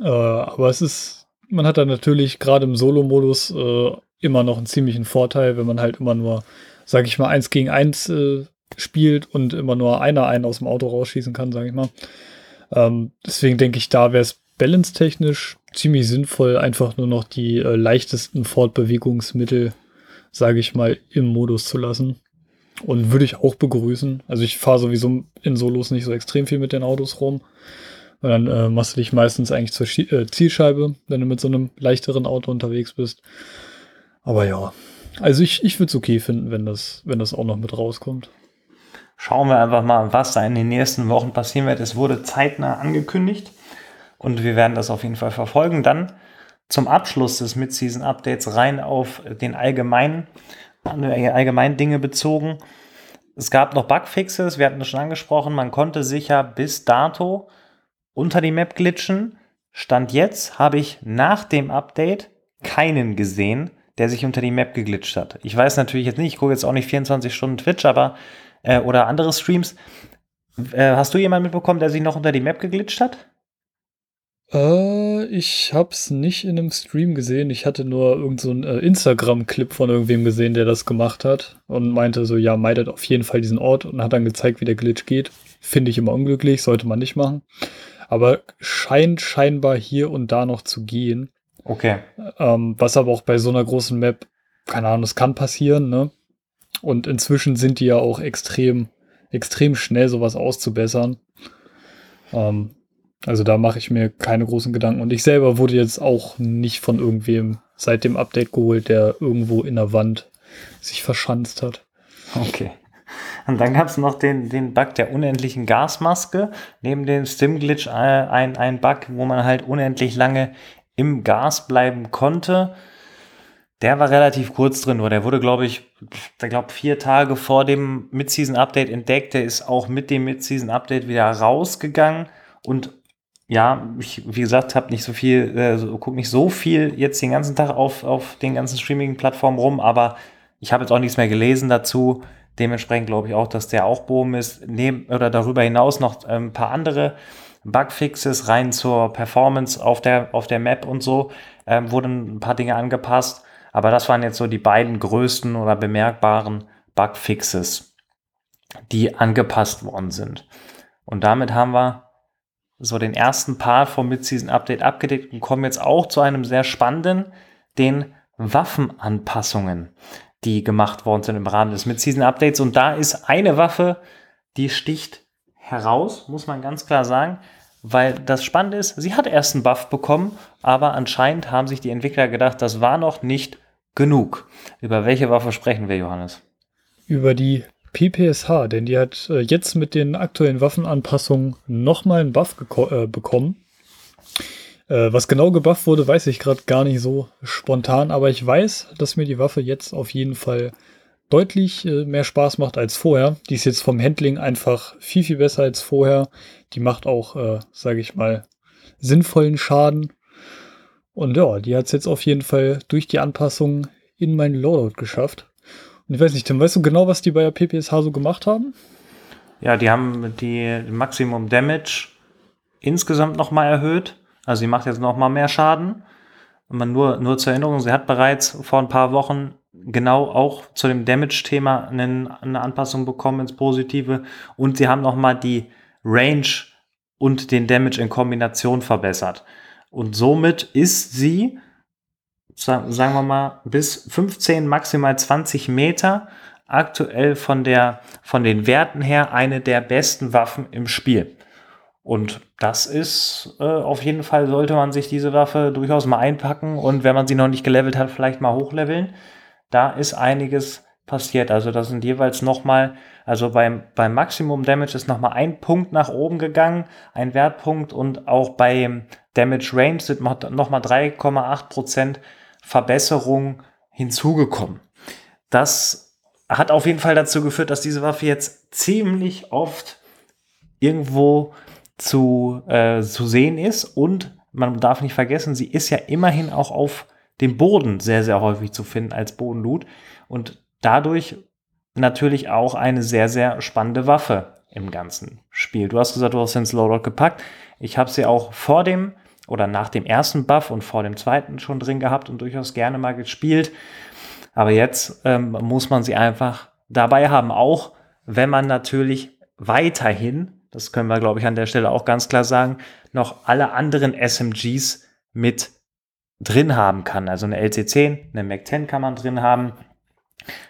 Äh, aber es ist, man hat da natürlich gerade im Solo-Modus äh, immer noch einen ziemlichen Vorteil, wenn man halt immer nur, sag ich mal, eins gegen eins äh, spielt und immer nur einer einen aus dem Auto rausschießen kann, sag ich mal. Ähm, deswegen denke ich, da wäre es balance-technisch ziemlich sinnvoll, einfach nur noch die äh, leichtesten Fortbewegungsmittel, sage ich mal, im Modus zu lassen. Und würde ich auch begrüßen. Also ich fahre sowieso in Solos nicht so extrem viel mit den Autos rum. Und dann äh, machst du dich meistens eigentlich zur Schie äh, Zielscheibe, wenn du mit so einem leichteren Auto unterwegs bist. Aber ja, also ich, ich würde es okay finden, wenn das, wenn das auch noch mit rauskommt. Schauen wir einfach mal, was da in den nächsten Wochen passieren wird. Es wurde zeitnah angekündigt und wir werden das auf jeden Fall verfolgen. Dann zum Abschluss des Mid-Season-Updates rein auf den allgemeinen, allgemeinen Dinge bezogen. Es gab noch Bugfixes, wir hatten das schon angesprochen, man konnte sicher bis dato unter die Map glitschen. Stand jetzt habe ich nach dem Update keinen gesehen der sich unter die Map geglitscht hat. Ich weiß natürlich jetzt nicht, ich gucke jetzt auch nicht 24 Stunden Twitch, aber äh, oder andere Streams. Äh, hast du jemanden mitbekommen, der sich noch unter die Map geglitscht hat? Äh, ich hab's nicht in einem Stream gesehen. Ich hatte nur irgendeinen so äh, Instagram-Clip von irgendwem gesehen, der das gemacht hat und meinte so, ja, meidet auf jeden Fall diesen Ort und hat dann gezeigt, wie der Glitch geht. Finde ich immer unglücklich, sollte man nicht machen. Aber scheint scheinbar hier und da noch zu gehen. Okay. Ähm, was aber auch bei so einer großen Map, keine Ahnung, das kann passieren, ne? Und inzwischen sind die ja auch extrem extrem schnell, sowas auszubessern. Ähm, also da mache ich mir keine großen Gedanken. Und ich selber wurde jetzt auch nicht von irgendwem seit dem Update geholt, der irgendwo in der Wand sich verschanzt hat. Okay. Und dann gab es noch den, den Bug der unendlichen Gasmaske. Neben dem Stim-Glitch äh, ein, ein Bug, wo man halt unendlich lange im Gas bleiben konnte. Der war relativ kurz drin, nur der wurde, glaube ich, ich glaube, vier Tage vor dem Mid-Season-Update entdeckt. Der ist auch mit dem Mid-Season-Update wieder rausgegangen. Und ja, ich, wie gesagt, habe nicht so viel, äh, gucke nicht so viel jetzt den ganzen Tag auf, auf den ganzen Streaming-Plattformen rum, aber ich habe jetzt auch nichts mehr gelesen dazu. Dementsprechend glaube ich auch, dass der auch Boom ist. Neben, oder darüber hinaus noch ein ähm, paar andere Bugfixes rein zur Performance auf der, auf der Map und so. Ähm, wurden ein paar Dinge angepasst. Aber das waren jetzt so die beiden größten oder bemerkbaren Bugfixes, die angepasst worden sind. Und damit haben wir so den ersten Part vom Mid-Season Update abgedeckt und kommen jetzt auch zu einem sehr spannenden, den Waffenanpassungen die gemacht worden sind im Rahmen des Mid-Season-Updates. Und da ist eine Waffe, die sticht heraus, muss man ganz klar sagen, weil das Spannende ist, sie hat erst einen Buff bekommen, aber anscheinend haben sich die Entwickler gedacht, das war noch nicht genug. Über welche Waffe sprechen wir, Johannes? Über die PPSH, denn die hat äh, jetzt mit den aktuellen Waffenanpassungen nochmal einen Buff äh, bekommen. Äh, was genau gebufft wurde, weiß ich gerade gar nicht so spontan, aber ich weiß, dass mir die Waffe jetzt auf jeden Fall deutlich äh, mehr Spaß macht als vorher. Die ist jetzt vom Handling einfach viel, viel besser als vorher. Die macht auch, äh, sage ich mal, sinnvollen Schaden. Und ja, die hat es jetzt auf jeden Fall durch die Anpassung in meinen Loadout geschafft. Und ich weiß nicht, Tim, weißt du genau, was die bei der PPSH so gemacht haben? Ja, die haben die Maximum Damage insgesamt nochmal erhöht. Also sie macht jetzt noch mal mehr Schaden. Man nur, nur zur Erinnerung, sie hat bereits vor ein paar Wochen genau auch zu dem Damage-Thema eine Anpassung bekommen ins Positive. Und sie haben noch mal die Range und den Damage in Kombination verbessert. Und somit ist sie, sagen wir mal, bis 15, maximal 20 Meter aktuell von, der, von den Werten her eine der besten Waffen im Spiel. Und das ist äh, auf jeden Fall, sollte man sich diese Waffe durchaus mal einpacken und wenn man sie noch nicht gelevelt hat, vielleicht mal hochleveln. Da ist einiges passiert. Also das sind jeweils nochmal, also beim, beim Maximum Damage ist nochmal ein Punkt nach oben gegangen, ein Wertpunkt und auch beim Damage Range sind nochmal 3,8% Verbesserung hinzugekommen. Das hat auf jeden Fall dazu geführt, dass diese Waffe jetzt ziemlich oft irgendwo zu, äh, zu sehen ist. Und man darf nicht vergessen, sie ist ja immerhin auch auf dem Boden sehr, sehr häufig zu finden als Bodenloot. Und dadurch natürlich auch eine sehr, sehr spannende Waffe im ganzen Spiel. Du hast gesagt, du hast den Slowdog gepackt. Ich habe sie auch vor dem oder nach dem ersten Buff und vor dem zweiten schon drin gehabt und durchaus gerne mal gespielt. Aber jetzt ähm, muss man sie einfach dabei haben, auch wenn man natürlich weiterhin das können wir, glaube ich, an der Stelle auch ganz klar sagen, noch alle anderen SMGs mit drin haben kann. Also eine LC10, eine Mac-10 kann man drin haben.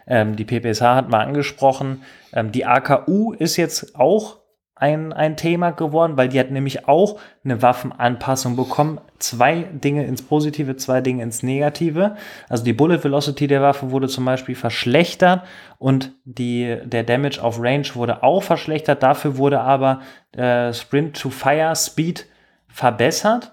Ähm, die PPSH hat man angesprochen. Ähm, die AKU ist jetzt auch ein, ein Thema geworden, weil die hat nämlich auch eine Waffenanpassung bekommen. Zwei Dinge ins Positive, zwei Dinge ins Negative. Also die Bullet Velocity der Waffe wurde zum Beispiel verschlechtert und die, der Damage auf Range wurde auch verschlechtert. Dafür wurde aber äh, Sprint to Fire Speed verbessert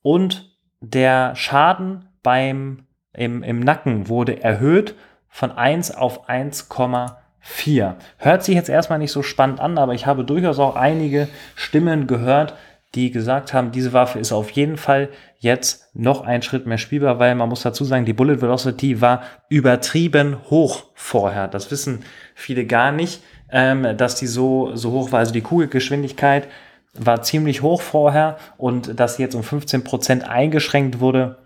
und der Schaden beim, im, im Nacken wurde erhöht von 1 auf 1,5. 4. Hört sich jetzt erstmal nicht so spannend an, aber ich habe durchaus auch einige Stimmen gehört, die gesagt haben, diese Waffe ist auf jeden Fall jetzt noch ein Schritt mehr spielbar, weil man muss dazu sagen, die Bullet Velocity war übertrieben hoch vorher. Das wissen viele gar nicht, ähm, dass die so, so hoch war. Also die Kugelgeschwindigkeit war ziemlich hoch vorher und dass sie jetzt um 15 Prozent eingeschränkt wurde,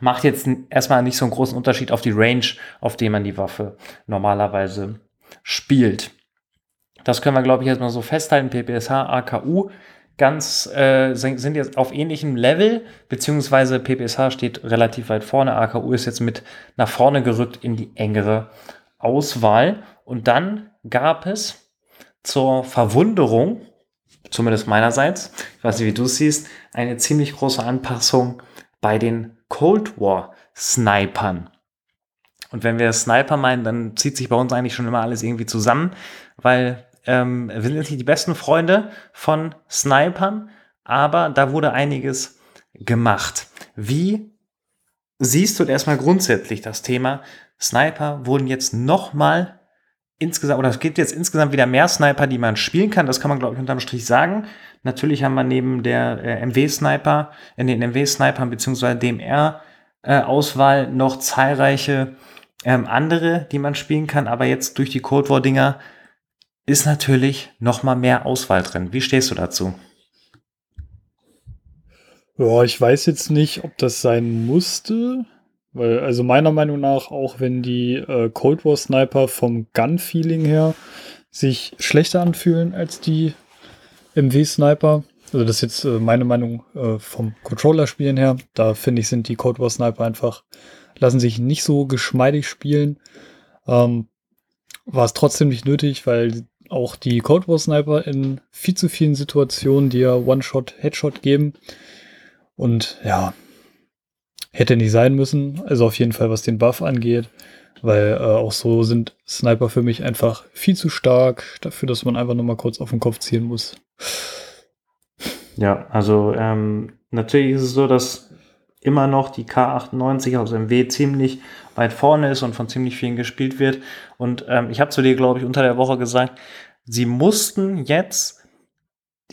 macht jetzt erstmal nicht so einen großen Unterschied auf die Range, auf dem man die Waffe normalerweise spielt. Das können wir, glaube ich, jetzt mal so festhalten. PPSH, AKU ganz äh, sind jetzt auf ähnlichem Level, beziehungsweise PPSH steht relativ weit vorne, AKU ist jetzt mit nach vorne gerückt in die engere Auswahl. Und dann gab es zur Verwunderung, zumindest meinerseits, ich weiß nicht, wie du es siehst, eine ziemlich große Anpassung bei den Cold War Snipern. Und wenn wir Sniper meinen, dann zieht sich bei uns eigentlich schon immer alles irgendwie zusammen, weil ähm, wir sind nicht die besten Freunde von Snipern, aber da wurde einiges gemacht. Wie siehst du erstmal grundsätzlich das Thema Sniper wurden jetzt nochmal insgesamt, oder es gibt jetzt insgesamt wieder mehr Sniper, die man spielen kann. Das kann man, glaube ich, unterm Strich sagen. Natürlich haben wir neben der äh, MW-Sniper, in den MW-Snipern beziehungsweise DMR-Auswahl äh, noch zahlreiche ähm, andere, die man spielen kann. Aber jetzt durch die Cold War-Dinger ist natürlich noch mal mehr Auswahl drin. Wie stehst du dazu? Ja, ich weiß jetzt nicht, ob das sein musste. Weil, also meiner Meinung nach, auch wenn die äh, Cold War Sniper vom Gun-Feeling her sich schlechter anfühlen als die MW-Sniper, also das ist jetzt äh, meine Meinung äh, vom Controller-Spielen her, da finde ich, sind die Cold War Sniper einfach, lassen sich nicht so geschmeidig spielen. Ähm, war es trotzdem nicht nötig, weil auch die Cold War Sniper in viel zu vielen Situationen dir One-Shot, Headshot geben. Und ja, hätte nicht sein müssen. Also auf jeden Fall, was den Buff angeht. Weil äh, auch so sind Sniper für mich einfach viel zu stark dafür, dass man einfach nur mal kurz auf den Kopf ziehen muss. Ja, also ähm, natürlich ist es so, dass immer noch die K98 aus MW ziemlich weit vorne ist und von ziemlich vielen gespielt wird. Und ähm, ich habe zu dir, glaube ich, unter der Woche gesagt, sie mussten jetzt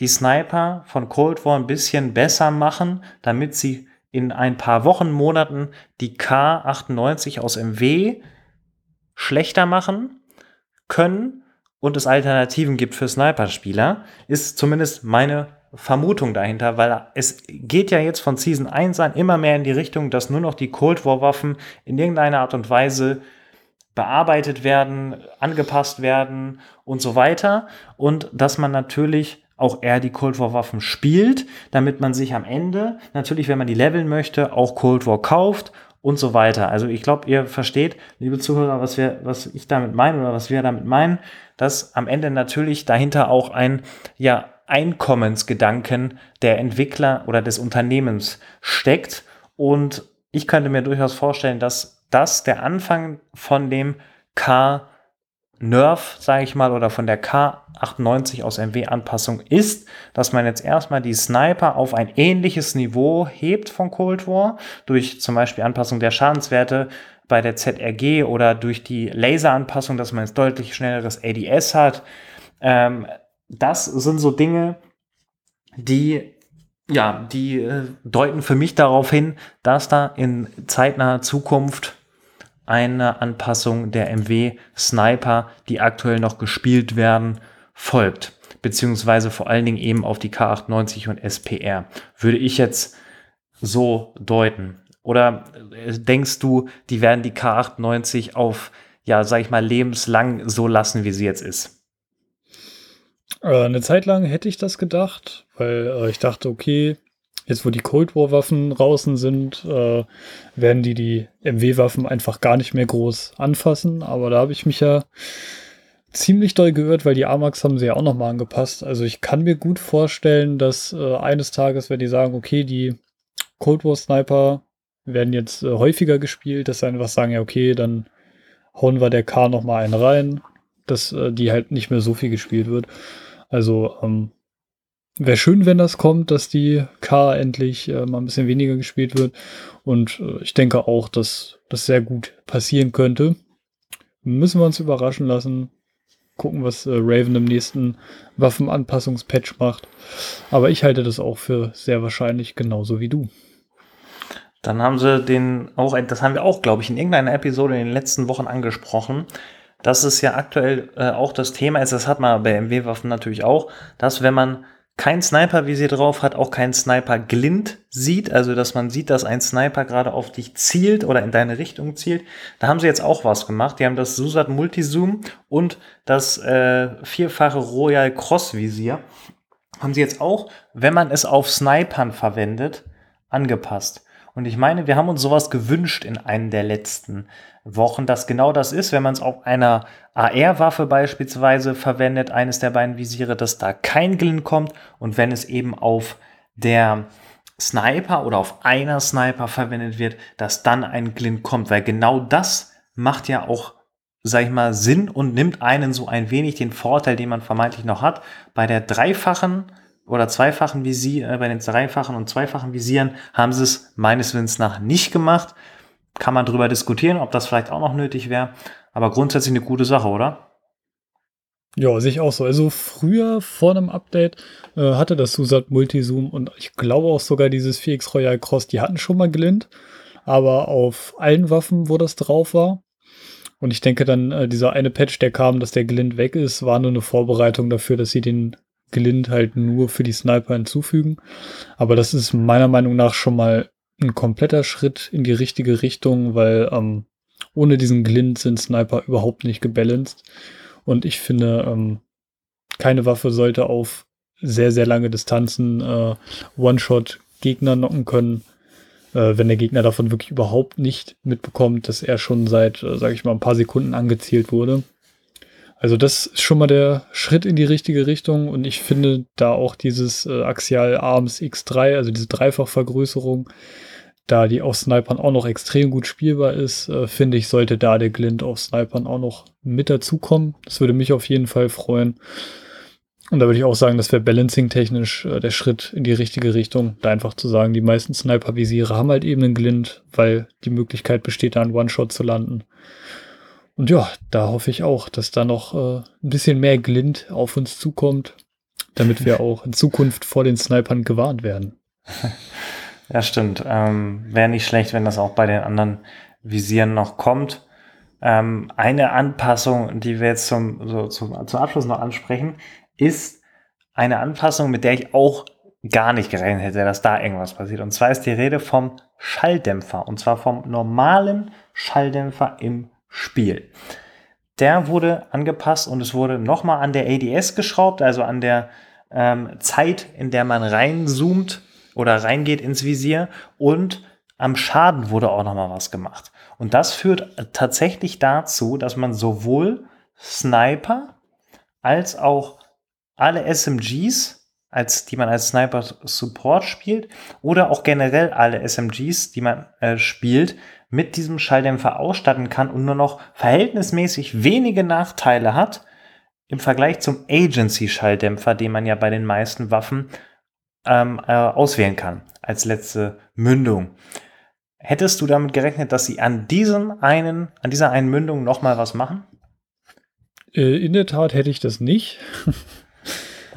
die Sniper von Cold War ein bisschen besser machen, damit sie in ein paar Wochen, Monaten die K98 aus MW schlechter machen können und es Alternativen gibt für Sniper-Spieler, ist zumindest meine Vermutung dahinter, weil es geht ja jetzt von Season 1 an immer mehr in die Richtung, dass nur noch die Cold War Waffen in irgendeiner Art und Weise bearbeitet werden, angepasst werden und so weiter und dass man natürlich auch eher die Cold War Waffen spielt, damit man sich am Ende natürlich, wenn man die leveln möchte, auch Cold War kauft und so weiter. Also ich glaube, ihr versteht, liebe Zuhörer, was wir, was ich damit meine oder was wir damit meinen, dass am Ende natürlich dahinter auch ein ja Einkommensgedanken der Entwickler oder des Unternehmens steckt. Und ich könnte mir durchaus vorstellen, dass das der Anfang von dem K Nerf, sage ich mal, oder von der K98 aus MW-Anpassung ist, dass man jetzt erstmal die Sniper auf ein ähnliches Niveau hebt von Cold War, durch zum Beispiel Anpassung der Schadenswerte bei der ZRG oder durch die Laseranpassung, dass man jetzt deutlich schnelleres ADS hat. Ähm, das sind so Dinge, die ja, die äh, deuten für mich darauf hin, dass da in zeitnaher Zukunft eine Anpassung der MW Sniper, die aktuell noch gespielt werden, folgt. Beziehungsweise vor allen Dingen eben auf die K98 und SPR. Würde ich jetzt so deuten. Oder äh, denkst du, die werden die K98 auf, ja, sag ich mal, lebenslang so lassen, wie sie jetzt ist? Äh, eine Zeit lang hätte ich das gedacht, weil äh, ich dachte, okay, jetzt wo die Cold War Waffen draußen sind, äh, werden die die MW Waffen einfach gar nicht mehr groß anfassen. Aber da habe ich mich ja ziemlich doll gehört, weil die AMAX haben sie ja auch nochmal angepasst. Also ich kann mir gut vorstellen, dass äh, eines Tages, wenn die sagen, okay, die Cold War Sniper werden jetzt äh, häufiger gespielt, dass sie einfach sagen, ja, okay, dann hauen wir der K nochmal einen rein, dass äh, die halt nicht mehr so viel gespielt wird. Also ähm, wäre schön, wenn das kommt, dass die K endlich äh, mal ein bisschen weniger gespielt wird. Und äh, ich denke auch, dass das sehr gut passieren könnte. Müssen wir uns überraschen lassen. Gucken, was äh, Raven im nächsten Waffenanpassungspatch macht. Aber ich halte das auch für sehr wahrscheinlich genauso wie du. Dann haben sie den auch, das haben wir auch, glaube ich, in irgendeiner Episode in den letzten Wochen angesprochen, dass es ja aktuell äh, auch das Thema ist, das hat man bei MW-Waffen natürlich auch, dass wenn man kein Sniper-Visier drauf hat, auch kein Sniper-Glint sieht, also dass man sieht, dass ein Sniper gerade auf dich zielt oder in deine Richtung zielt. Da haben sie jetzt auch was gemacht. Die haben das Susat Multizoom und das äh, vierfache Royal Cross Visier haben sie jetzt auch, wenn man es auf Snipern verwendet, angepasst. Und ich meine, wir haben uns sowas gewünscht in einem der letzten Wochen, dass genau das ist, wenn man es auf einer AR-Waffe beispielsweise verwendet, eines der beiden Visiere, dass da kein Glint kommt und wenn es eben auf der Sniper oder auf einer Sniper verwendet wird, dass dann ein Glint kommt, weil genau das macht ja auch, sag ich mal, Sinn und nimmt einen so ein wenig den Vorteil, den man vermeintlich noch hat. Bei der dreifachen oder zweifachen Visier, äh, bei den dreifachen und zweifachen Visieren haben sie es meines Wissens nach nicht gemacht. Kann man drüber diskutieren, ob das vielleicht auch noch nötig wäre. Aber grundsätzlich eine gute Sache, oder? Ja, sehe ich auch so. Also früher vor einem Update äh, hatte das Susat Multizoom und ich glaube auch sogar dieses 4X Royal Cross, die hatten schon mal Glint, aber auf allen Waffen, wo das drauf war. Und ich denke dann, äh, dieser eine Patch, der kam, dass der Glint weg ist, war nur eine Vorbereitung dafür, dass sie den Glint halt nur für die Sniper hinzufügen. Aber das ist meiner Meinung nach schon mal ein kompletter Schritt in die richtige Richtung, weil ähm, ohne diesen Glint sind Sniper überhaupt nicht gebalanced. Und ich finde, ähm, keine Waffe sollte auf sehr, sehr lange Distanzen äh, One-Shot Gegner knocken können, äh, wenn der Gegner davon wirklich überhaupt nicht mitbekommt, dass er schon seit, äh, sage ich mal, ein paar Sekunden angezielt wurde. Also das ist schon mal der Schritt in die richtige Richtung und ich finde da auch dieses äh, Axial Arms X3, also diese Dreifachvergrößerung, da die auf Snipern auch noch extrem gut spielbar ist, äh, finde ich, sollte da der Glint auf Snipern auch noch mit dazukommen. Das würde mich auf jeden Fall freuen. Und da würde ich auch sagen, das wäre balancing-technisch äh, der Schritt in die richtige Richtung. Da einfach zu sagen, die meisten Sniper-Visiere haben halt eben einen Glint, weil die Möglichkeit besteht, da einen One-Shot zu landen. Und ja, da hoffe ich auch, dass da noch äh, ein bisschen mehr Glint auf uns zukommt, damit wir auch in Zukunft vor den Snipern gewarnt werden. Ja, stimmt. Ähm, Wäre nicht schlecht, wenn das auch bei den anderen Visieren noch kommt. Ähm, eine Anpassung, die wir jetzt zum, so, zum, zum Abschluss noch ansprechen, ist eine Anpassung, mit der ich auch gar nicht gerechnet hätte, dass da irgendwas passiert. Und zwar ist die Rede vom Schalldämpfer. Und zwar vom normalen Schalldämpfer im Spiel. Der wurde angepasst und es wurde nochmal an der ADS geschraubt, also an der ähm, Zeit, in der man reinzoomt oder reingeht ins Visier und am Schaden wurde auch noch mal was gemacht. Und das führt tatsächlich dazu, dass man sowohl Sniper als auch alle SMGs, als die man als Sniper Support spielt, oder auch generell alle SMGs, die man äh, spielt, mit diesem Schalldämpfer ausstatten kann und nur noch verhältnismäßig wenige Nachteile hat im Vergleich zum Agency-Schalldämpfer, den man ja bei den meisten Waffen ähm, äh, auswählen kann als letzte Mündung. Hättest du damit gerechnet, dass sie an diesem einen, an dieser einen Mündung noch mal was machen? Äh, in der Tat hätte ich das nicht.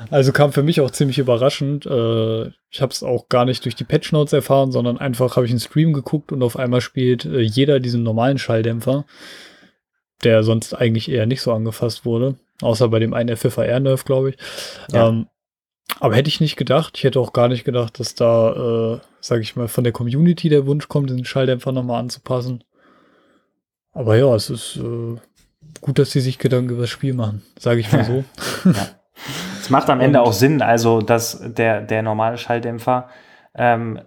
Also kam für mich auch ziemlich überraschend. Äh, ich habe es auch gar nicht durch die Patch Notes erfahren, sondern einfach habe ich einen Stream geguckt und auf einmal spielt äh, jeder diesen normalen Schalldämpfer, der sonst eigentlich eher nicht so angefasst wurde, außer bei dem einen FFR-Nerf, glaube ich. Ja. Ähm, aber hätte ich nicht gedacht. Ich hätte auch gar nicht gedacht, dass da, äh, sage ich mal, von der Community der Wunsch kommt, den Schalldämpfer nochmal anzupassen. Aber ja, es ist äh, gut, dass sie sich Gedanken über das Spiel machen, sage ich mal so. ja. Es macht am Ende auch Sinn, also dass der, der normale Schalldämpfer ähm,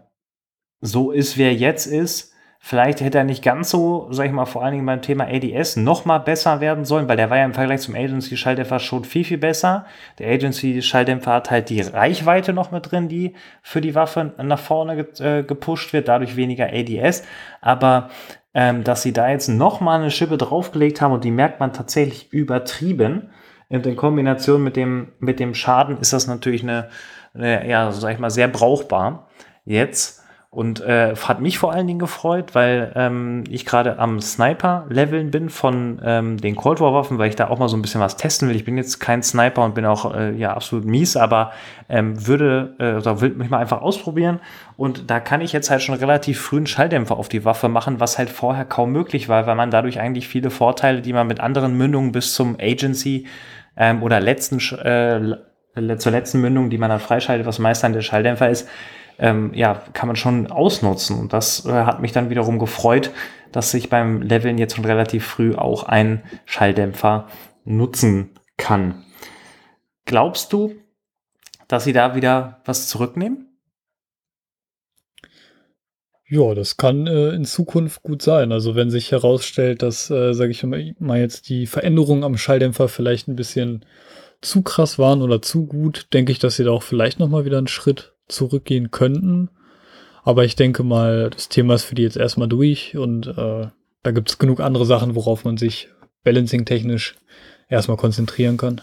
so ist, wie er jetzt ist, Vielleicht hätte er nicht ganz so, sag ich mal, vor allen Dingen beim Thema ADS noch mal besser werden sollen, weil der war ja im Vergleich zum Agency-Schalldämpfer schon viel, viel besser. Der Agency-Schalldämpfer hat halt die Reichweite noch mit drin, die für die Waffe nach vorne ge äh, gepusht wird, dadurch weniger ADS. Aber ähm, dass sie da jetzt noch mal eine Schippe draufgelegt haben und die merkt man tatsächlich übertrieben. Und in Kombination mit dem, mit dem Schaden ist das natürlich eine, eine ja, sag ich mal, sehr brauchbar jetzt. Und äh, hat mich vor allen Dingen gefreut, weil ähm, ich gerade am Sniper-Leveln bin von ähm, den Cold War-Waffen, weil ich da auch mal so ein bisschen was testen will. Ich bin jetzt kein Sniper und bin auch äh, ja absolut mies, aber ähm, würde äh, oder will mich mal einfach ausprobieren. Und da kann ich jetzt halt schon relativ früh einen Schalldämpfer auf die Waffe machen, was halt vorher kaum möglich war, weil man dadurch eigentlich viele Vorteile, die man mit anderen Mündungen bis zum Agency ähm, oder letzten äh, zur letzten Mündung, die man dann freischaltet, was meist der Schalldämpfer ist, ähm, ja, kann man schon ausnutzen. Und das äh, hat mich dann wiederum gefreut, dass ich beim Leveln jetzt schon relativ früh auch einen Schalldämpfer nutzen kann. Glaubst du, dass sie da wieder was zurücknehmen? Ja, das kann äh, in Zukunft gut sein. Also wenn sich herausstellt, dass, äh, sage ich mal, jetzt die Veränderungen am Schalldämpfer vielleicht ein bisschen zu krass waren oder zu gut, denke ich, dass sie da auch vielleicht noch mal wieder einen Schritt zurückgehen könnten. Aber ich denke mal, das Thema ist für die jetzt erstmal durch und äh, da gibt es genug andere Sachen, worauf man sich balancing-technisch erstmal konzentrieren kann.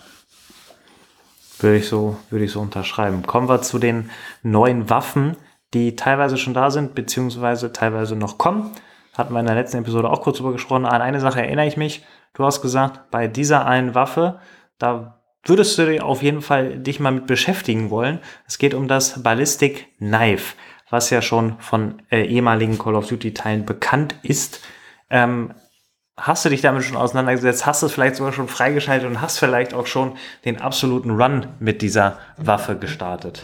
Würde ich so, würde ich so unterschreiben. Kommen wir zu den neuen Waffen, die teilweise schon da sind, beziehungsweise teilweise noch kommen. Hatten wir in der letzten Episode auch kurz drüber gesprochen. An eine Sache erinnere ich mich. Du hast gesagt, bei dieser einen Waffe, da würdest du auf jeden Fall dich mal mit beschäftigen wollen. Es geht um das Ballistic Knife, was ja schon von äh, ehemaligen Call of Duty Teilen bekannt ist. Ähm, hast du dich damit schon auseinandergesetzt? Hast du es vielleicht sogar schon freigeschaltet und hast vielleicht auch schon den absoluten Run mit dieser Waffe gestartet?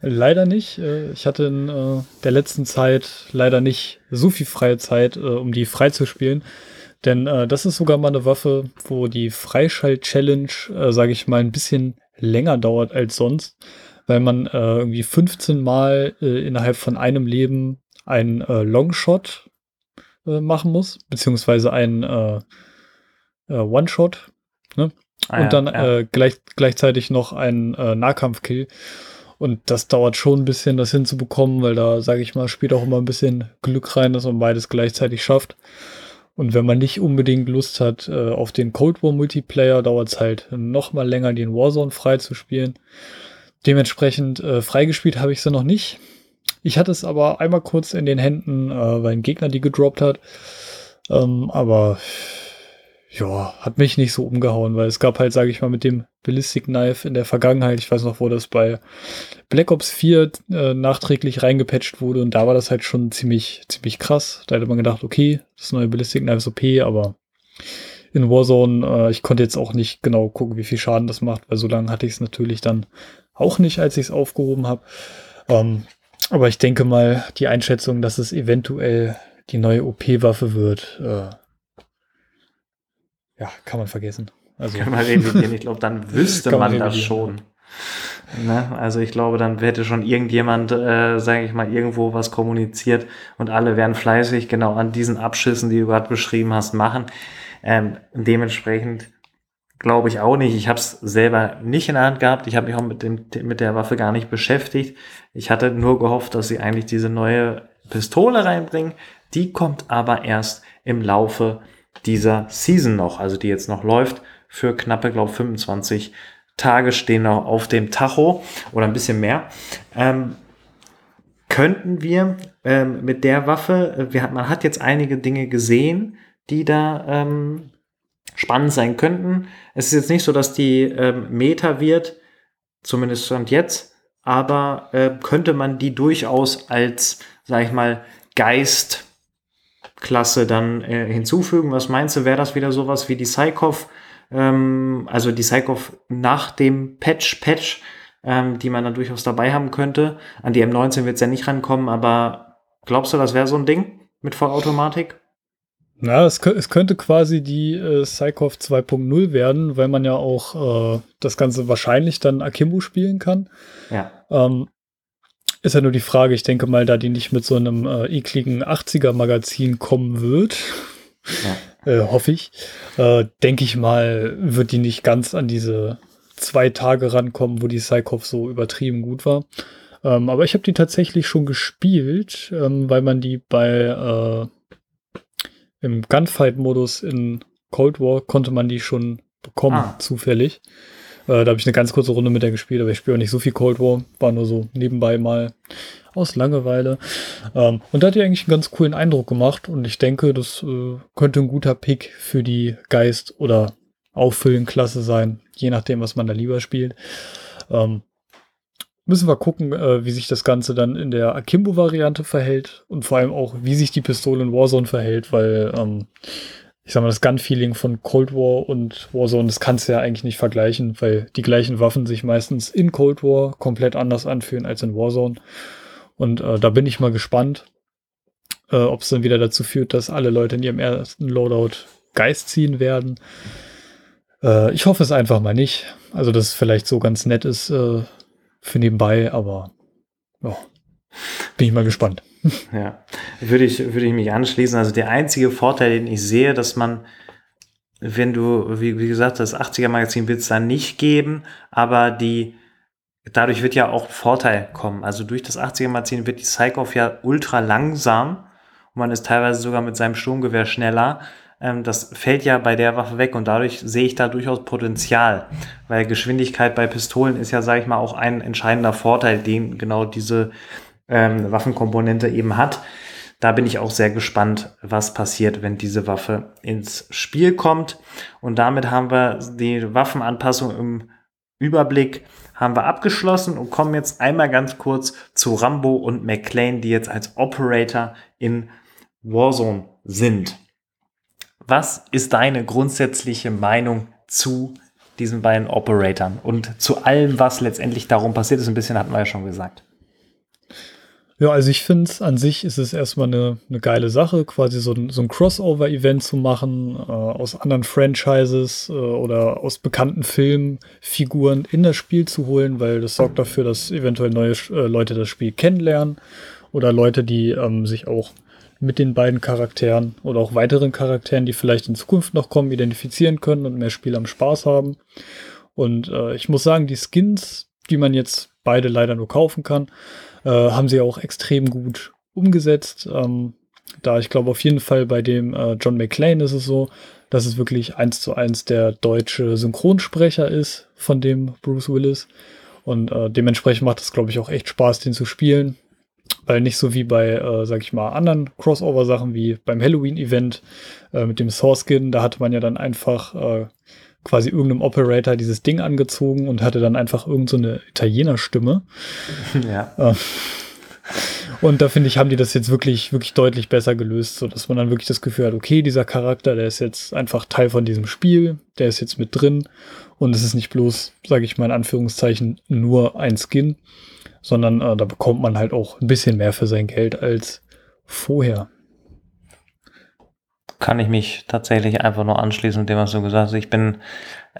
Leider nicht. Äh, ich hatte in äh, der letzten Zeit leider nicht so viel freie Zeit, äh, um die frei zu spielen. Denn äh, das ist sogar mal eine Waffe, wo die Freischalt-Challenge, äh, sage ich mal, ein bisschen länger dauert als sonst, weil man äh, irgendwie 15 Mal äh, innerhalb von einem Leben einen Longshot machen muss, beziehungsweise einen One-Shot. Ne? Ah, und dann ja. Gleich, gleichzeitig noch einen Nahkampfkill. Und das dauert schon ein bisschen, das hinzubekommen, weil da, sage ich mal, spielt auch immer ein bisschen Glück rein, dass man beides gleichzeitig schafft. Und wenn man nicht unbedingt Lust hat äh, auf den Cold War Multiplayer, dauert es halt noch mal länger, den Warzone frei zu spielen. Dementsprechend äh, freigespielt habe ich sie noch nicht. Ich hatte es aber einmal kurz in den Händen, äh, weil ein Gegner die gedroppt hat. Ähm, aber ja, hat mich nicht so umgehauen, weil es gab halt, sage ich mal, mit dem Ballistic Knife in der Vergangenheit, ich weiß noch, wo das bei Black Ops 4 äh, nachträglich reingepatcht wurde und da war das halt schon ziemlich, ziemlich krass. Da hätte man gedacht, okay, das neue Ballistic Knife ist OP, aber in Warzone, äh, ich konnte jetzt auch nicht genau gucken, wie viel Schaden das macht, weil so lange hatte ich es natürlich dann auch nicht, als ich es aufgehoben habe. Ähm, aber ich denke mal, die Einschätzung, dass es eventuell die neue OP-Waffe wird, äh, ja, kann man vergessen. Also, kann man revidieren. Ich glaube, dann wüsste man, man das schon. Ne? Also ich glaube, dann hätte schon irgendjemand, äh, sage ich mal, irgendwo was kommuniziert und alle werden fleißig genau an diesen Abschüssen, die du gerade beschrieben hast, machen. Ähm, dementsprechend glaube ich auch nicht. Ich habe es selber nicht in der Hand gehabt. Ich habe mich auch mit, dem, mit der Waffe gar nicht beschäftigt. Ich hatte nur gehofft, dass sie eigentlich diese neue Pistole reinbringen. Die kommt aber erst im Laufe dieser Season noch, also die jetzt noch läuft, für knappe, glaube 25 Tage stehen noch auf dem Tacho oder ein bisschen mehr. Ähm, könnten wir ähm, mit der Waffe, äh, wir, man hat jetzt einige Dinge gesehen, die da ähm, spannend sein könnten. Es ist jetzt nicht so, dass die ähm, Meta wird, zumindest stand jetzt, aber äh, könnte man die durchaus als, sag ich mal, Geist Klasse dann äh, hinzufügen. Was meinst du, wäre das wieder sowas wie die Psychov, ähm, also die Psychov nach dem Patch, Patch, ähm, die man dann durchaus dabei haben könnte. An die M19 wird es ja nicht rankommen, aber glaubst du, das wäre so ein Ding mit Vollautomatik? Ja, es, es könnte quasi die äh, Psychov 2.0 werden, weil man ja auch äh, das Ganze wahrscheinlich dann Akimbo spielen kann. Ja. Ähm, ist ja nur die Frage, ich denke mal, da die nicht mit so einem äh, ekligen 80er-Magazin kommen wird, ja. äh, hoffe ich, äh, denke ich mal, wird die nicht ganz an diese zwei Tage rankommen, wo die Psychov so übertrieben gut war. Ähm, aber ich habe die tatsächlich schon gespielt, ähm, weil man die bei äh, im Gunfight-Modus in Cold War konnte man die schon bekommen, ah. zufällig. Äh, da habe ich eine ganz kurze Runde mit der gespielt, aber ich spiele auch nicht so viel Cold War. War nur so nebenbei mal aus Langeweile. Ähm, und da hat die eigentlich einen ganz coolen Eindruck gemacht und ich denke, das äh, könnte ein guter Pick für die Geist- oder Auffüllen-Klasse sein, je nachdem, was man da lieber spielt. Ähm, müssen wir gucken, äh, wie sich das Ganze dann in der Akimbo-Variante verhält und vor allem auch, wie sich die Pistole in Warzone verhält, weil ähm, ich sag mal, das Gun-Feeling von Cold War und Warzone, das kannst du ja eigentlich nicht vergleichen, weil die gleichen Waffen sich meistens in Cold War komplett anders anfühlen als in Warzone. Und äh, da bin ich mal gespannt, äh, ob es dann wieder dazu führt, dass alle Leute in ihrem ersten Loadout Geist ziehen werden. Äh, ich hoffe es einfach mal nicht. Also, dass es vielleicht so ganz nett ist äh, für nebenbei, aber ja. Bin ich mal gespannt. Ja, würde ich, würde ich mich anschließen. Also der einzige Vorteil, den ich sehe, dass man, wenn du, wie, wie gesagt, das 80er-Magazin wird es dann nicht geben, aber die, dadurch wird ja auch Vorteil kommen. Also durch das 80er-Magazin wird die Psychoff ja ultra langsam und man ist teilweise sogar mit seinem Sturmgewehr schneller. Ähm, das fällt ja bei der Waffe weg und dadurch sehe ich da durchaus Potenzial, weil Geschwindigkeit bei Pistolen ist ja, sage ich mal, auch ein entscheidender Vorteil, den genau diese ähm, Waffenkomponente eben hat. Da bin ich auch sehr gespannt, was passiert, wenn diese Waffe ins Spiel kommt. Und damit haben wir die Waffenanpassung im Überblick haben wir abgeschlossen und kommen jetzt einmal ganz kurz zu Rambo und McLean, die jetzt als Operator in Warzone sind. Was ist deine grundsätzliche Meinung zu diesen beiden Operatoren und zu allem, was letztendlich darum passiert ist? Ein bisschen hatten wir ja schon gesagt. Ja, also ich finde es an sich ist es erstmal eine, eine geile Sache, quasi so ein, so ein Crossover-Event zu machen, äh, aus anderen Franchises äh, oder aus bekannten Filmfiguren in das Spiel zu holen, weil das sorgt dafür, dass eventuell neue äh, Leute das Spiel kennenlernen oder Leute, die ähm, sich auch mit den beiden Charakteren oder auch weiteren Charakteren, die vielleicht in Zukunft noch kommen, identifizieren können und mehr Spiel am Spaß haben. Und äh, ich muss sagen, die Skins, die man jetzt beide leider nur kaufen kann, äh, haben sie auch extrem gut umgesetzt. Ähm, da ich glaube auf jeden Fall bei dem äh, John McClane ist es so, dass es wirklich eins zu eins der deutsche Synchronsprecher ist von dem Bruce Willis. Und äh, dementsprechend macht es, glaube ich, auch echt Spaß, den zu spielen. Weil nicht so wie bei, äh, sag ich mal, anderen Crossover-Sachen wie beim Halloween-Event äh, mit dem Source Skin, da hatte man ja dann einfach äh, quasi irgendeinem Operator dieses Ding angezogen und hatte dann einfach irgendeine so Italiener-Stimme. Ja. Äh, und da finde ich, haben die das jetzt wirklich, wirklich deutlich besser gelöst, so dass man dann wirklich das Gefühl hat, okay, dieser Charakter, der ist jetzt einfach Teil von diesem Spiel, der ist jetzt mit drin und es ist nicht bloß, sage ich mal in Anführungszeichen, nur ein Skin, sondern äh, da bekommt man halt auch ein bisschen mehr für sein Geld als vorher kann ich mich tatsächlich einfach nur anschließen mit dem, was du gesagt hast. Ich bin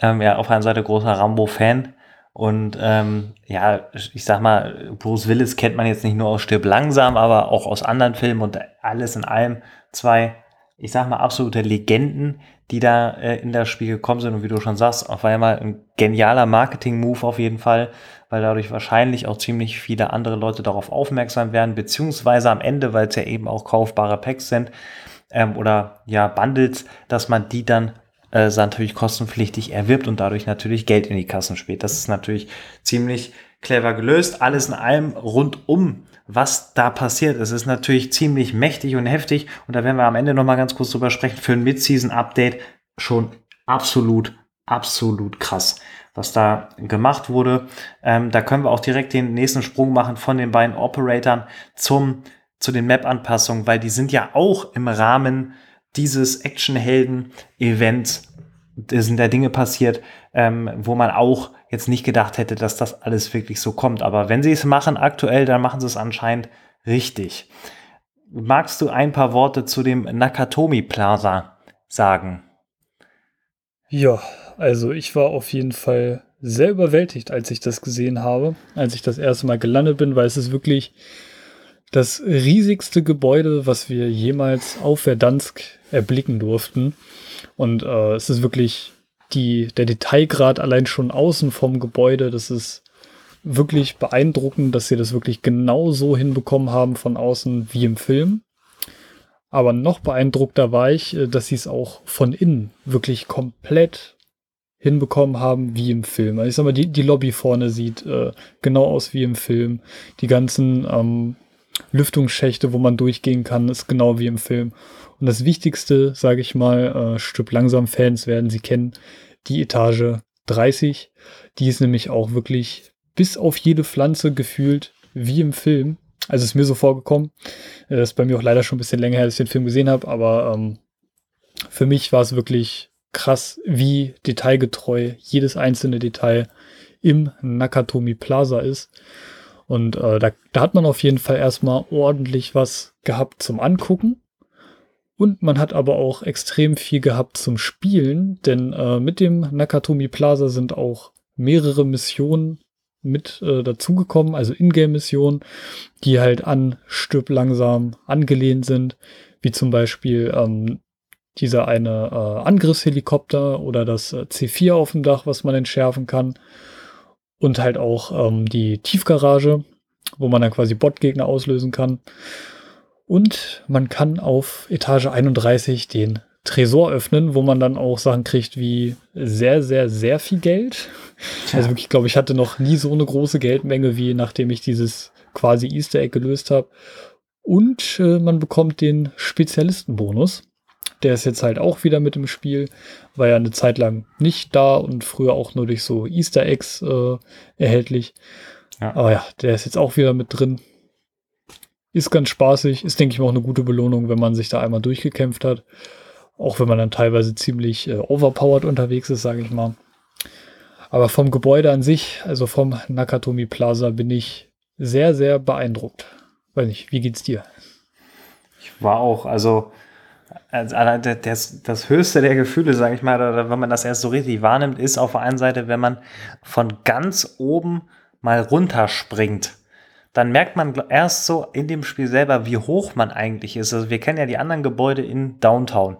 ähm, ja auf einer Seite großer Rambo-Fan. Und ähm, ja, ich sag mal, Bruce Willis kennt man jetzt nicht nur aus Stirb langsam, aber auch aus anderen Filmen und alles in allem zwei, ich sag mal, absolute Legenden, die da äh, in das Spiel gekommen sind. Und wie du schon sagst, auf einmal ein genialer Marketing-Move auf jeden Fall, weil dadurch wahrscheinlich auch ziemlich viele andere Leute darauf aufmerksam werden, beziehungsweise am Ende, weil es ja eben auch kaufbare Packs sind, ähm, oder ja Bundles, dass man die dann äh, natürlich kostenpflichtig erwirbt und dadurch natürlich Geld in die Kassen spielt. Das ist natürlich ziemlich clever gelöst. Alles in allem rundum, was da passiert. Es ist natürlich ziemlich mächtig und heftig und da werden wir am Ende noch mal ganz kurz drüber sprechen. Für ein Mid-Season-Update schon absolut, absolut krass was da gemacht wurde. Ähm, da können wir auch direkt den nächsten Sprung machen von den beiden Operatoren zum zu den Map-Anpassungen, weil die sind ja auch im Rahmen dieses Actionhelden-Events, sind da Dinge passiert, ähm, wo man auch jetzt nicht gedacht hätte, dass das alles wirklich so kommt. Aber wenn sie es machen aktuell, dann machen sie es anscheinend richtig. Magst du ein paar Worte zu dem Nakatomi Plaza sagen? Ja, also ich war auf jeden Fall sehr überwältigt, als ich das gesehen habe, als ich das erste Mal gelandet bin, weil es ist wirklich das riesigste Gebäude, was wir jemals auf Verdansk erblicken durften. Und äh, es ist wirklich die, der Detailgrad allein schon außen vom Gebäude, das ist wirklich beeindruckend, dass sie das wirklich genau so hinbekommen haben von außen wie im Film. Aber noch beeindruckter war ich, äh, dass sie es auch von innen wirklich komplett hinbekommen haben wie im Film. Also ich sag mal, die, die Lobby vorne sieht äh, genau aus wie im Film. Die ganzen ähm, Lüftungsschächte, wo man durchgehen kann, ist genau wie im Film. Und das Wichtigste, sage ich mal, äh, Stück langsam Fans werden sie kennen, die Etage 30. Die ist nämlich auch wirklich bis auf jede Pflanze gefühlt wie im Film. Also ist mir so vorgekommen. Das äh, ist bei mir auch leider schon ein bisschen länger her, dass ich den Film gesehen habe, aber ähm, für mich war es wirklich krass, wie detailgetreu jedes einzelne Detail im Nakatomi Plaza ist. Und äh, da, da hat man auf jeden Fall erstmal ordentlich was gehabt zum Angucken. Und man hat aber auch extrem viel gehabt zum Spielen, denn äh, mit dem Nakatomi Plaza sind auch mehrere Missionen mit äh, dazugekommen, also Ingame-Missionen, die halt an Stück langsam angelehnt sind, wie zum Beispiel ähm, dieser eine äh, Angriffshelikopter oder das äh, C4 auf dem Dach, was man entschärfen kann. Und halt auch ähm, die Tiefgarage, wo man dann quasi Botgegner auslösen kann. Und man kann auf Etage 31 den Tresor öffnen, wo man dann auch Sachen kriegt wie sehr, sehr, sehr viel Geld. Ja. Also wirklich, glaube ich, hatte noch nie so eine große Geldmenge, wie nachdem ich dieses quasi Easter Egg gelöst habe. Und äh, man bekommt den Spezialistenbonus. Der ist jetzt halt auch wieder mit im Spiel, war ja eine Zeit lang nicht da und früher auch nur durch so Easter Eggs äh, erhältlich. Ja. Aber ja, der ist jetzt auch wieder mit drin. Ist ganz spaßig, ist, denke ich mal, auch eine gute Belohnung, wenn man sich da einmal durchgekämpft hat. Auch wenn man dann teilweise ziemlich äh, overpowered unterwegs ist, sage ich mal. Aber vom Gebäude an sich, also vom Nakatomi Plaza, bin ich sehr, sehr beeindruckt. Weiß nicht, wie geht's dir? Ich war auch, also also das, das höchste der Gefühle, sage ich mal, oder wenn man das erst so richtig wahrnimmt, ist auf der einen Seite, wenn man von ganz oben mal runterspringt. Dann merkt man erst so in dem Spiel selber, wie hoch man eigentlich ist. Also wir kennen ja die anderen Gebäude in Downtown.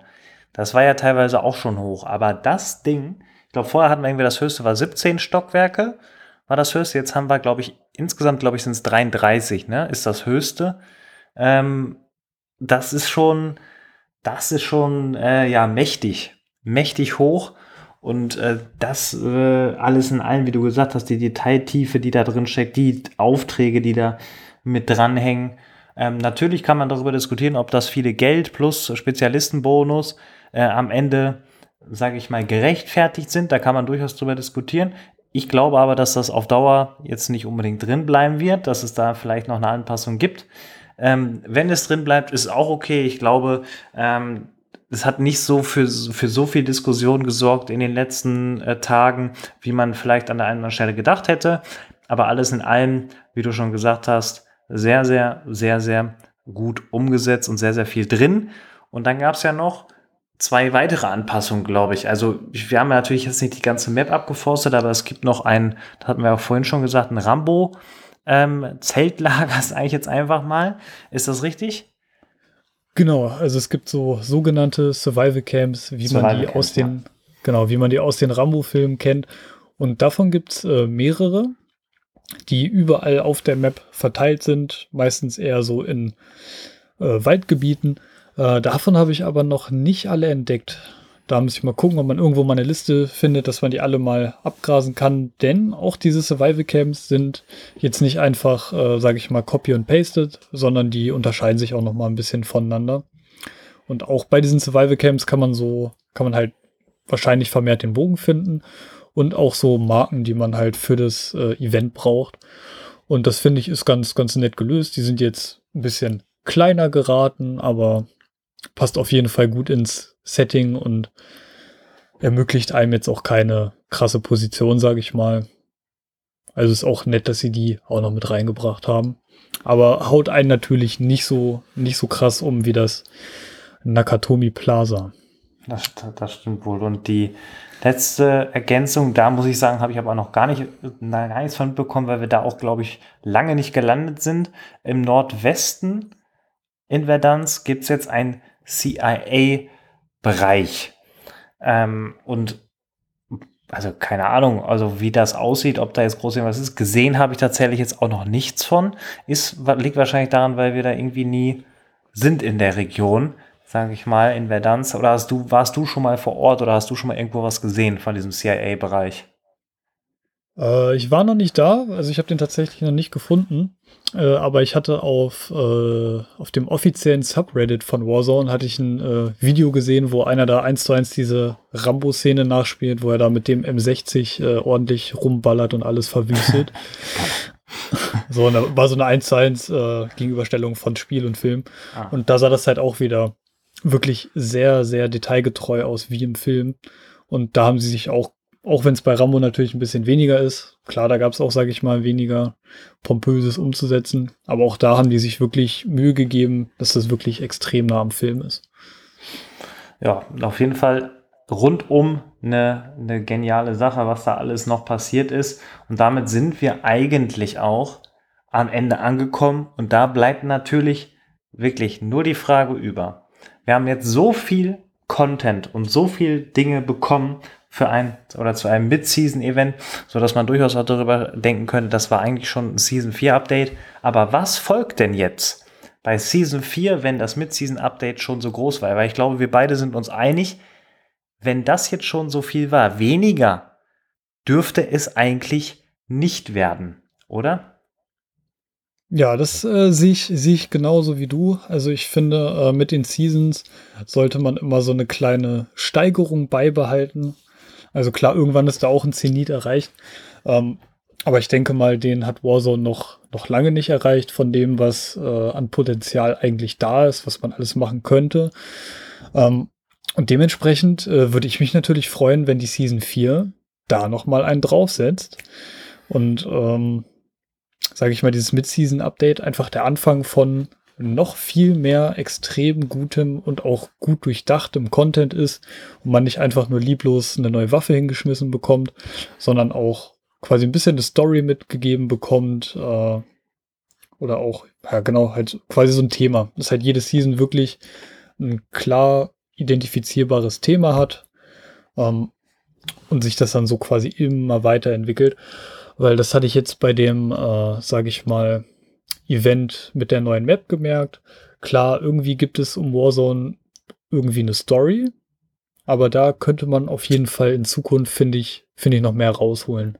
Das war ja teilweise auch schon hoch. Aber das Ding, ich glaube, vorher hatten wir irgendwie das höchste war 17 Stockwerke, war das höchste. Jetzt haben wir, glaube ich, insgesamt, glaube ich, sind es 33, ne? Ist das höchste. Ähm, das ist schon, das ist schon äh, ja mächtig, mächtig hoch. Und äh, das äh, alles in allem, wie du gesagt hast, die Detailtiefe, die da drin steckt, die Aufträge, die da mit dranhängen. Ähm, natürlich kann man darüber diskutieren, ob das viele Geld plus Spezialistenbonus äh, am Ende, sage ich mal, gerechtfertigt sind. Da kann man durchaus drüber diskutieren. Ich glaube aber, dass das auf Dauer jetzt nicht unbedingt drin bleiben wird, dass es da vielleicht noch eine Anpassung gibt. Ähm, wenn es drin bleibt, ist auch okay. Ich glaube, ähm, es hat nicht so für, für so viel Diskussion gesorgt in den letzten äh, Tagen, wie man vielleicht an der einen oder anderen Stelle gedacht hätte. Aber alles in allem, wie du schon gesagt hast, sehr, sehr, sehr, sehr gut umgesetzt und sehr, sehr viel drin. Und dann gab es ja noch zwei weitere Anpassungen, glaube ich. Also wir haben ja natürlich jetzt nicht die ganze Map abgeforstet, aber es gibt noch ein, das hatten wir auch vorhin schon gesagt, ein Rambo ähm, Zeltlagers eigentlich jetzt einfach mal. Ist das richtig? Genau, also es gibt so sogenannte Survival Camps, wie Survival man die Camps, aus den, ja. genau, wie man die aus den Rambo-Filmen kennt. Und davon gibt es äh, mehrere, die überall auf der Map verteilt sind, meistens eher so in äh, Waldgebieten. Äh, davon habe ich aber noch nicht alle entdeckt. Da muss ich mal gucken, ob man irgendwo mal eine Liste findet, dass man die alle mal abgrasen kann. Denn auch diese Survival Camps sind jetzt nicht einfach, äh, sage ich mal, copy und pasted, sondern die unterscheiden sich auch noch mal ein bisschen voneinander. Und auch bei diesen Survival Camps kann man so, kann man halt wahrscheinlich vermehrt den Bogen finden und auch so Marken, die man halt für das äh, Event braucht. Und das finde ich ist ganz, ganz nett gelöst. Die sind jetzt ein bisschen kleiner geraten, aber passt auf jeden Fall gut ins Setting und ermöglicht einem jetzt auch keine krasse Position, sage ich mal. Also ist auch nett, dass sie die auch noch mit reingebracht haben. Aber haut einen natürlich nicht so, nicht so krass um wie das Nakatomi Plaza. Das, das stimmt wohl. Und die letzte Ergänzung, da muss ich sagen, habe ich aber noch gar nicht, gar nichts von bekommen, weil wir da auch, glaube ich, lange nicht gelandet sind. Im Nordwesten in Verdansk gibt es jetzt ein CIA-Bereich. Ähm, und also keine Ahnung, also wie das aussieht, ob da jetzt groß irgendwas ist. Gesehen habe ich tatsächlich jetzt auch noch nichts von. Ist, liegt wahrscheinlich daran, weil wir da irgendwie nie sind in der Region, sage ich mal, in Verdansk. Oder hast du, warst du schon mal vor Ort oder hast du schon mal irgendwo was gesehen von diesem CIA-Bereich? Äh, ich war noch nicht da, also ich habe den tatsächlich noch nicht gefunden. Äh, aber ich hatte auf, äh, auf dem offiziellen Subreddit von Warzone hatte ich ein äh, Video gesehen, wo einer da eins zu eins diese Rambo-Szene nachspielt, wo er da mit dem M60 äh, ordentlich rumballert und alles verwüstet. so, eine, war so eine 1 zu 1 äh, Gegenüberstellung von Spiel und Film. Ah. Und da sah das halt auch wieder wirklich sehr, sehr detailgetreu aus wie im Film. Und da haben sie sich auch auch wenn es bei Rambo natürlich ein bisschen weniger ist. Klar, da gab es auch, sage ich mal, weniger Pompöses umzusetzen. Aber auch da haben die sich wirklich Mühe gegeben, dass das wirklich extrem nah am Film ist. Ja, auf jeden Fall rundum eine, eine geniale Sache, was da alles noch passiert ist. Und damit sind wir eigentlich auch am Ende angekommen. Und da bleibt natürlich wirklich nur die Frage über. Wir haben jetzt so viel Content und so viel Dinge bekommen für ein oder zu einem Mid-Season-Event, so dass man durchaus auch darüber denken könnte, das war eigentlich schon ein Season 4 Update. Aber was folgt denn jetzt bei Season 4, wenn das Mid-Season Update schon so groß war? Weil ich glaube, wir beide sind uns einig, wenn das jetzt schon so viel war, weniger dürfte es eigentlich nicht werden, oder? Ja, das äh, sehe ich, sehe ich genauso wie du. Also ich finde, äh, mit den Seasons sollte man immer so eine kleine Steigerung beibehalten. Also klar, irgendwann ist da auch ein Zenit erreicht. Ähm, aber ich denke mal, den hat Warzone noch, noch lange nicht erreicht von dem, was äh, an Potenzial eigentlich da ist, was man alles machen könnte. Ähm, und dementsprechend äh, würde ich mich natürlich freuen, wenn die Season 4 da noch mal einen draufsetzt. Und ähm, sage ich mal, dieses Mid-Season-Update einfach der Anfang von noch viel mehr extrem gutem und auch gut durchdachtem Content ist und man nicht einfach nur lieblos eine neue Waffe hingeschmissen bekommt, sondern auch quasi ein bisschen eine Story mitgegeben bekommt äh, oder auch, ja genau, halt quasi so ein Thema, dass halt jede Season wirklich ein klar identifizierbares Thema hat ähm, und sich das dann so quasi immer weiterentwickelt. Weil das hatte ich jetzt bei dem, äh, sage ich mal, Event mit der neuen Map gemerkt. Klar, irgendwie gibt es um Warzone irgendwie eine Story, aber da könnte man auf jeden Fall in Zukunft, finde ich, finde ich, noch mehr rausholen.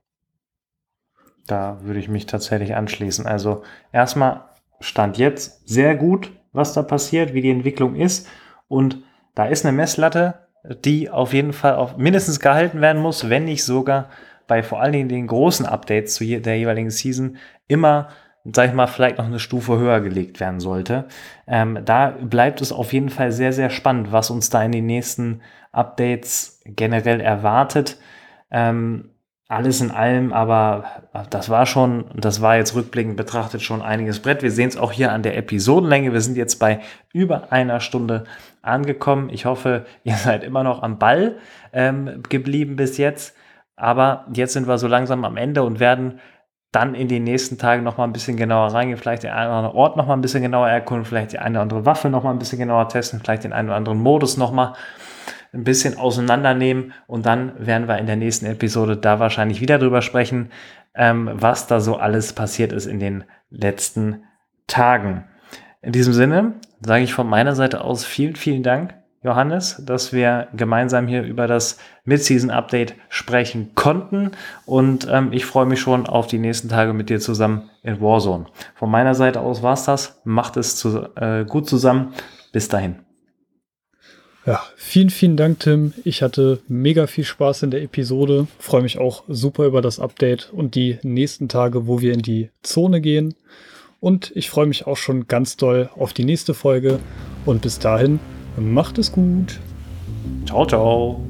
Da würde ich mich tatsächlich anschließen. Also erstmal stand jetzt sehr gut, was da passiert, wie die Entwicklung ist. Und da ist eine Messlatte, die auf jeden Fall auf mindestens gehalten werden muss, wenn nicht sogar bei vor allen Dingen den großen Updates zu der jeweiligen Season immer, sag ich mal, vielleicht noch eine Stufe höher gelegt werden sollte. Ähm, da bleibt es auf jeden Fall sehr, sehr spannend, was uns da in den nächsten Updates generell erwartet. Ähm, alles in allem, aber das war schon, das war jetzt rückblickend betrachtet schon einiges Brett. Wir sehen es auch hier an der Episodenlänge. Wir sind jetzt bei über einer Stunde angekommen. Ich hoffe, ihr seid immer noch am Ball ähm, geblieben bis jetzt. Aber jetzt sind wir so langsam am Ende und werden dann in den nächsten Tagen noch mal ein bisschen genauer reingehen, vielleicht den einen oder anderen Ort noch mal ein bisschen genauer erkunden, vielleicht die eine oder andere Waffe noch mal ein bisschen genauer testen, vielleicht den einen oder anderen Modus noch mal ein bisschen auseinandernehmen und dann werden wir in der nächsten Episode da wahrscheinlich wieder drüber sprechen, ähm, was da so alles passiert ist in den letzten Tagen. In diesem Sinne sage ich von meiner Seite aus vielen, vielen Dank, Johannes, dass wir gemeinsam hier über das Mid-Season-Update sprechen konnten. Und ähm, ich freue mich schon auf die nächsten Tage mit dir zusammen in Warzone. Von meiner Seite aus war's das. Macht es zu, äh, gut zusammen. Bis dahin. Ja, vielen, vielen Dank, Tim. Ich hatte mega viel Spaß in der Episode. Freue mich auch super über das Update und die nächsten Tage, wo wir in die Zone gehen. Und ich freue mich auch schon ganz doll auf die nächste Folge. Und bis dahin, macht es gut. Ciao, ciao.